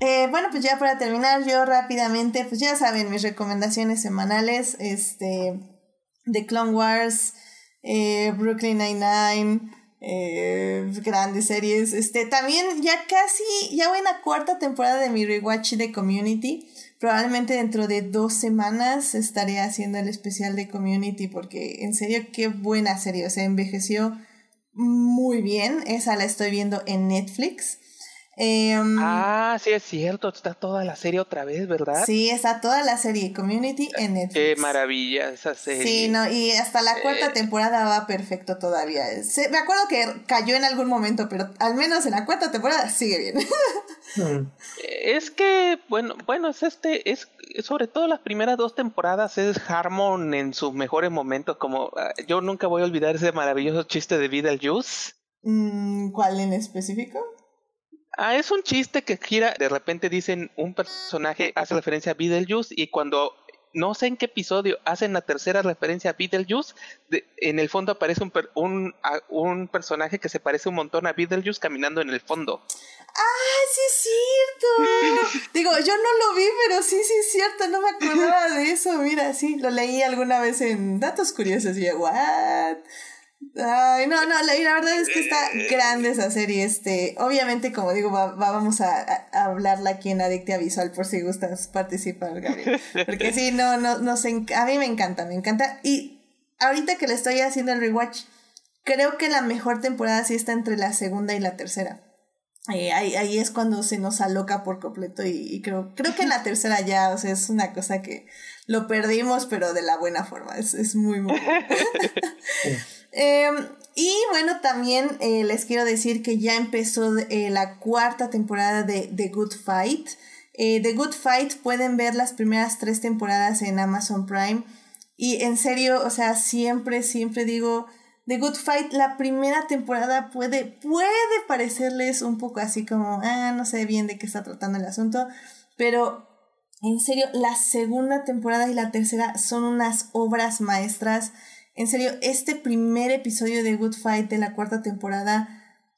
Speaker 1: Eh, bueno, pues ya para terminar, yo rápidamente, pues ya saben, mis recomendaciones semanales, este, de Clone Wars, eh, Brooklyn Nine-Nine, eh, grandes series. Este, también ya casi, ya voy en la cuarta temporada de mi rewatch de Community. Probablemente dentro de dos semanas estaré haciendo el especial de Community porque en serio qué buena serie. O sea, envejeció muy bien. Esa la estoy viendo en Netflix.
Speaker 3: Em, ah, sí es cierto, está toda la serie otra vez, ¿verdad?
Speaker 1: Sí, está toda la serie Community en Netflix.
Speaker 3: Qué maravilla esa serie.
Speaker 1: Sí, no, y hasta la cuarta eh, temporada va perfecto todavía. me acuerdo que cayó en algún momento, pero al menos en la cuarta temporada sigue bien.
Speaker 3: Mm. es que, bueno, bueno, es este, es sobre todo las primeras dos temporadas es Harmon en sus mejores momentos, como ah, yo nunca voy a olvidar ese maravilloso chiste de Beetlejuice.
Speaker 1: Mm, ¿Cuál en específico?
Speaker 3: Ah, es un chiste que gira, de repente dicen un personaje hace referencia a Beetlejuice y cuando no sé en qué episodio hacen la tercera referencia a Beetlejuice, en el fondo aparece un, un, un, personaje que se parece un montón a Beetlejuice caminando en el fondo.
Speaker 1: ¡Ah, sí es cierto! Digo, yo no lo vi, pero sí, sí es cierto, no me acordaba de eso. Mira, sí, lo leí alguna vez en Datos Curiosos y yo, ¿what? Ay, no, no, la, la, verdad es que está grande esa serie. Este, obviamente, como digo, va, vamos a, hablarla aquí en Adictia Visual por si gustas participar, Gabriel. Porque sí, no, no, no sé, a mí me encanta, me encanta. Y ahorita que le estoy haciendo el rewatch, creo que la mejor temporada sí está entre la segunda y la tercera. Eh, ahí, ahí, es cuando se nos aloca por completo y, creo, creo que en la tercera ya, o sea, es una cosa que lo perdimos, pero de la buena forma, es, es muy, muy... Em, y bueno, también eh, les quiero decir que ya empezó eh, la cuarta temporada de The Good Fight. Eh, The Good Fight pueden ver las primeras tres temporadas en Amazon Prime. Y en serio, o sea, siempre, siempre digo, The Good Fight, la primera temporada puede, puede parecerles un poco así como, ah, no sé bien de qué está tratando el asunto, pero en serio, la segunda temporada y la tercera son unas obras maestras. En serio, este primer episodio de Good Fight de la cuarta temporada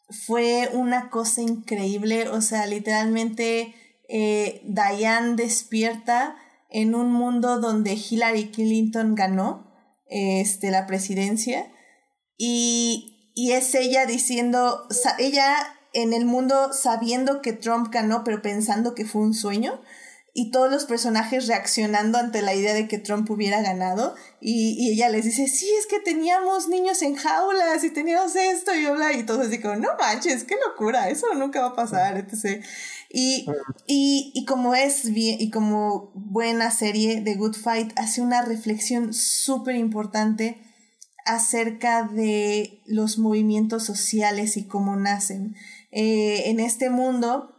Speaker 1: fue una cosa increíble. O sea, literalmente eh, Diane despierta en un mundo donde Hillary Clinton ganó este, la presidencia. Y, y es ella diciendo, ella en el mundo sabiendo que Trump ganó, pero pensando que fue un sueño y todos los personajes reaccionando ante la idea de que Trump hubiera ganado y, y, ella les dice, sí, es que teníamos niños en jaulas y teníamos esto y bla, y todos así no manches, qué locura, eso nunca va a pasar, etc. Y, y, y como es bien, y como buena serie de Good Fight, hace una reflexión súper importante acerca de los movimientos sociales y cómo nacen. Eh, en este mundo,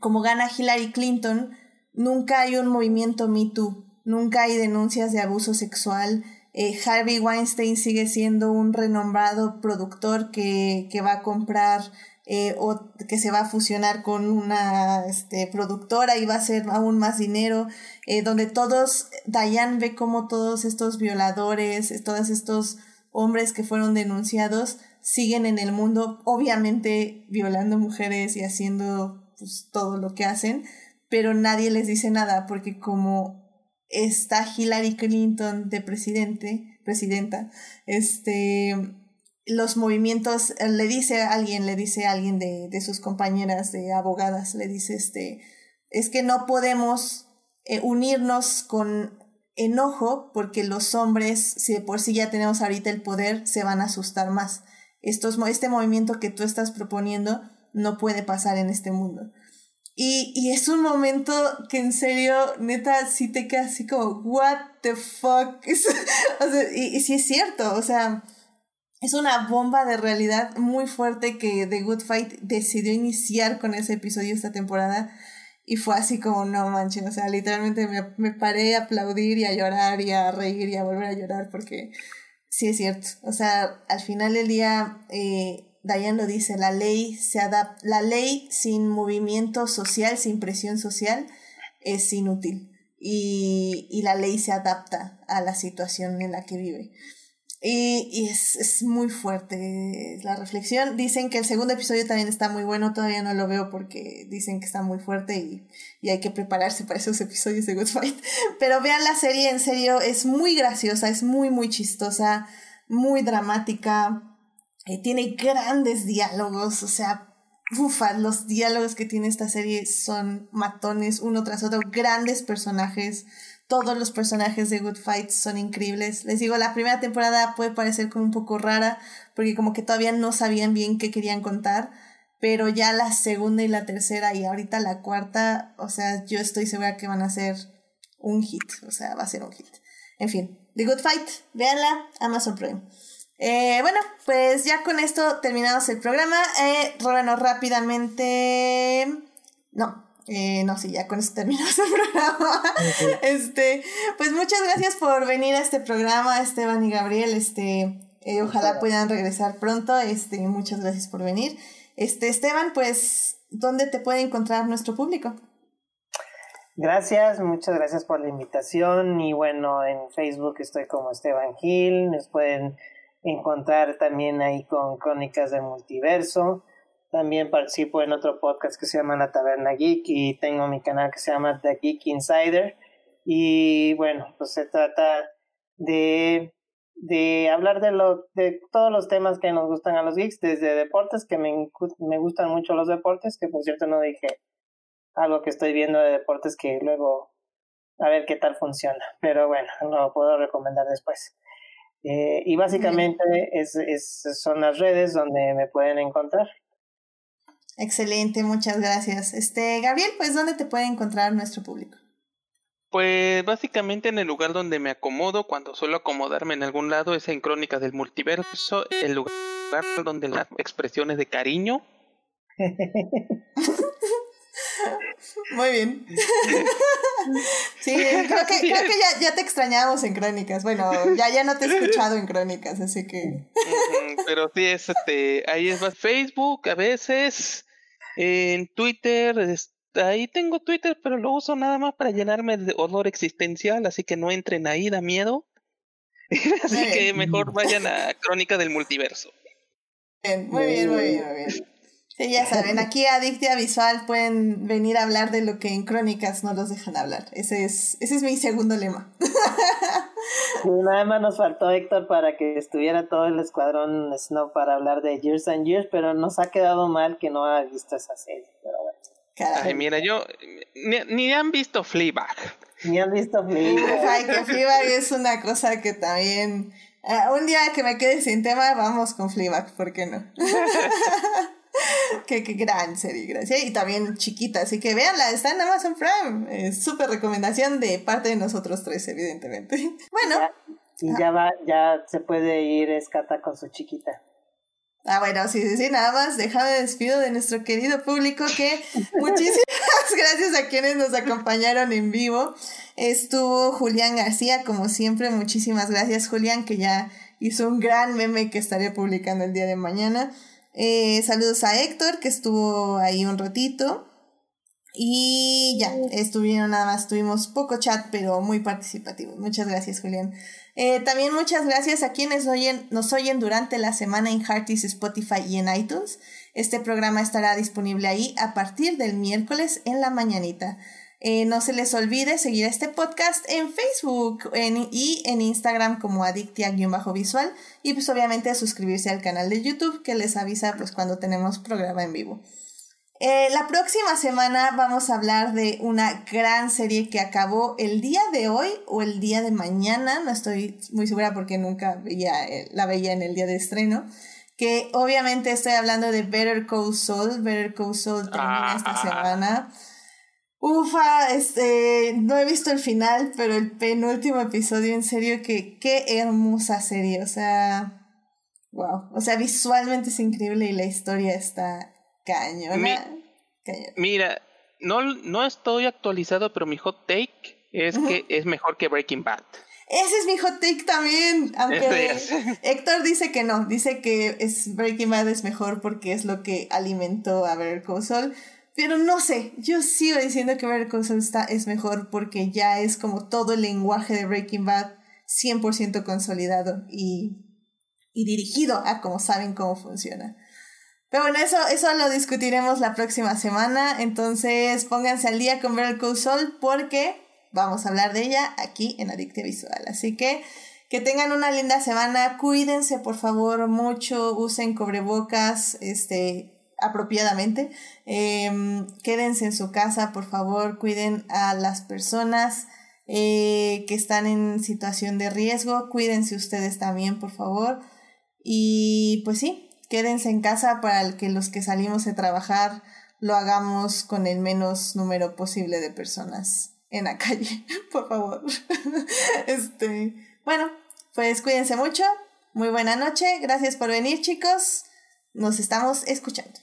Speaker 1: como gana Hillary Clinton, nunca hay un movimiento Me Too, nunca hay denuncias de abuso sexual. Eh, Harvey Weinstein sigue siendo un renombrado productor que, que va a comprar eh, o que se va a fusionar con una este, productora y va a hacer aún más dinero, eh, donde todos, Diane ve como todos estos violadores, todos estos hombres que fueron denunciados siguen en el mundo, obviamente violando mujeres y haciendo pues, todo lo que hacen, pero nadie les dice nada porque como está Hillary Clinton de presidente, presidenta, este, los movimientos, le dice a alguien, le dice a alguien de, de sus compañeras de abogadas, le dice, este, es que no podemos eh, unirnos con enojo porque los hombres, si de por sí ya tenemos ahorita el poder, se van a asustar más. Estos, este movimiento que tú estás proponiendo no puede pasar en este mundo. Y, y es un momento que en serio, neta, sí te queda así como, what the fuck. o sea, y, y sí es cierto, o sea, es una bomba de realidad muy fuerte que The Good Fight decidió iniciar con ese episodio esta temporada. Y fue así como, no manches, o sea, literalmente me, me paré a aplaudir y a llorar y a reír y a volver a llorar porque sí es cierto. O sea, al final del día, eh, Diane lo dice, la ley se adapta, la ley sin movimiento social, sin presión social, es inútil. Y, y la ley se adapta a la situación en la que vive. Y, y es, es, muy fuerte la reflexión. Dicen que el segundo episodio también está muy bueno, todavía no lo veo porque dicen que está muy fuerte y, y hay que prepararse para esos episodios de Good Fight. Pero vean la serie, en serio, es muy graciosa, es muy, muy chistosa, muy dramática eh, tiene grandes diálogos, o sea, ufa, los diálogos que tiene esta serie son matones uno tras otro, grandes personajes. Todos los personajes de Good Fight son increíbles. Les digo, la primera temporada puede parecer como un poco rara, porque como que todavía no sabían bien qué querían contar, pero ya la segunda y la tercera y ahorita la cuarta, o sea, yo estoy segura que van a ser un hit, o sea, va a ser un hit. En fin, The Good Fight, véanla, Amazon Prime. Eh, bueno, pues ya con esto terminamos el programa. Eh, bueno, rápidamente. No, eh, no, sí, ya con esto terminamos el programa. este, pues muchas gracias por venir a este programa, Esteban y Gabriel. Este, eh, ojalá puedan regresar pronto. Este, muchas gracias por venir. Este, Esteban, pues, ¿dónde te puede encontrar nuestro público?
Speaker 2: Gracias, muchas gracias por la invitación. Y bueno, en Facebook estoy como Esteban Gil. Nos pueden encontrar también ahí con Crónicas del Multiverso. También participo en otro podcast que se llama La Taberna Geek y tengo mi canal que se llama The Geek Insider. Y bueno, pues se trata de, de hablar de, lo, de todos los temas que nos gustan a los geeks, desde deportes, que me, me gustan mucho los deportes, que por cierto no dije algo que estoy viendo de deportes que luego a ver qué tal funciona. Pero bueno, lo puedo recomendar después. Eh, y básicamente es, es, son las redes donde me pueden encontrar.
Speaker 1: Excelente, muchas gracias. Este, Gabriel, pues ¿dónde te puede encontrar nuestro público?
Speaker 3: Pues básicamente en el lugar donde me acomodo, cuando suelo acomodarme en algún lado, es en Crónicas del Multiverso, el lugar donde las expresiones de cariño
Speaker 1: Muy bien. Sí, creo que, creo que ya, ya, te extrañamos en Crónicas. Bueno, ya, ya no te he escuchado en Crónicas, así que.
Speaker 3: Pero sí, es este, ahí es más Facebook, a veces, en Twitter, ahí tengo Twitter, pero lo uso nada más para llenarme de olor existencial, así que no entren ahí, da miedo. así que mejor vayan a Crónica del Multiverso.
Speaker 1: Bien, muy bien, muy bien, muy bien. Sí, ya saben, aquí Adictia Visual pueden venir a hablar de lo que en Crónicas no los dejan hablar. Ese es, ese es mi segundo lema.
Speaker 2: nada más nos faltó Héctor para que estuviera todo el escuadrón Snow para hablar de Years and Years, pero nos ha quedado mal que no ha visto esa serie. Pero bueno.
Speaker 3: Ay, mira, yo ni, ni, han visto Fleabag.
Speaker 2: Ni han visto Fleabag.
Speaker 1: Ay, que Fleabag es una cosa que también... Uh, un día que me quede sin tema, vamos con Fleabag, ¿por qué no? qué, qué, gran serie, gracias. Y también chiquita, así que véanla, está en Amazon Prime. Es súper recomendación de parte de nosotros tres, evidentemente. Bueno.
Speaker 2: Ya, y ya va, ya se puede ir escata con su chiquita.
Speaker 1: Ah, bueno, sí, sí, sí, nada más déjame despido de nuestro querido público que muchísimas gracias a quienes nos acompañaron en vivo. Estuvo Julián García, como siempre, muchísimas gracias Julián, que ya hizo un gran meme que estaré publicando el día de mañana. Eh, saludos a Héctor, que estuvo ahí un ratito. Y ya, estuvieron nada más, tuvimos poco chat, pero muy participativo. Muchas gracias, Julián. Eh, también muchas gracias a quienes oyen, nos oyen durante la semana en Hearties, Spotify y en iTunes. Este programa estará disponible ahí a partir del miércoles en la mañanita. Eh, no se les olvide seguir este podcast en Facebook y en Instagram como adictia-visual y pues obviamente suscribirse al canal de YouTube que les avisa pues cuando tenemos programa en vivo. Eh, la próxima semana vamos a hablar de una gran serie que acabó el día de hoy o el día de mañana, no estoy muy segura porque nunca veía, la veía en el día de estreno, que obviamente estoy hablando de Better Call Saul. Better Call Saul termina esta
Speaker 3: Ah.
Speaker 1: semana. Ufa, este, no he visto el final, pero el penúltimo episodio, en serio, que qué hermosa serie, o sea, wow, o sea, visualmente es increíble y la historia está cañona.
Speaker 3: Mi-
Speaker 1: cañona.
Speaker 3: Mira, no, no estoy actualizado, pero mi hot take es que es mejor que Breaking Bad.
Speaker 1: Ese es mi hot take también, aunque. Héctor dice que no, dice que es Breaking Bad es mejor porque es lo que alimentó a Better Call Saul, pero no sé, yo sigo diciendo que Better está, es mejor porque ya es como todo el lenguaje de Breaking Bad 100% consolidado y, y dirigido a como saben cómo funciona. Pero bueno, eso, eso lo discutiremos la próxima semana, entonces pónganse al día con Better Call Saul porque vamos a hablar de ella aquí en Adictia Visual. Así que que tengan una linda semana, cuídense por favor mucho, usen cubrebocas este, apropiadamente, Em, quédense en su casa por favor, cuiden a las personas eh, que están en situación de riesgo, cuídense ustedes también por favor y pues sí, quédense en casa para que los que salimos a trabajar lo hagamos con el menos número posible de personas en la calle, por favor. este, bueno, pues cuídense mucho. Muy buena noche. Gracias por venir, chicos. Nos estamos escuchando.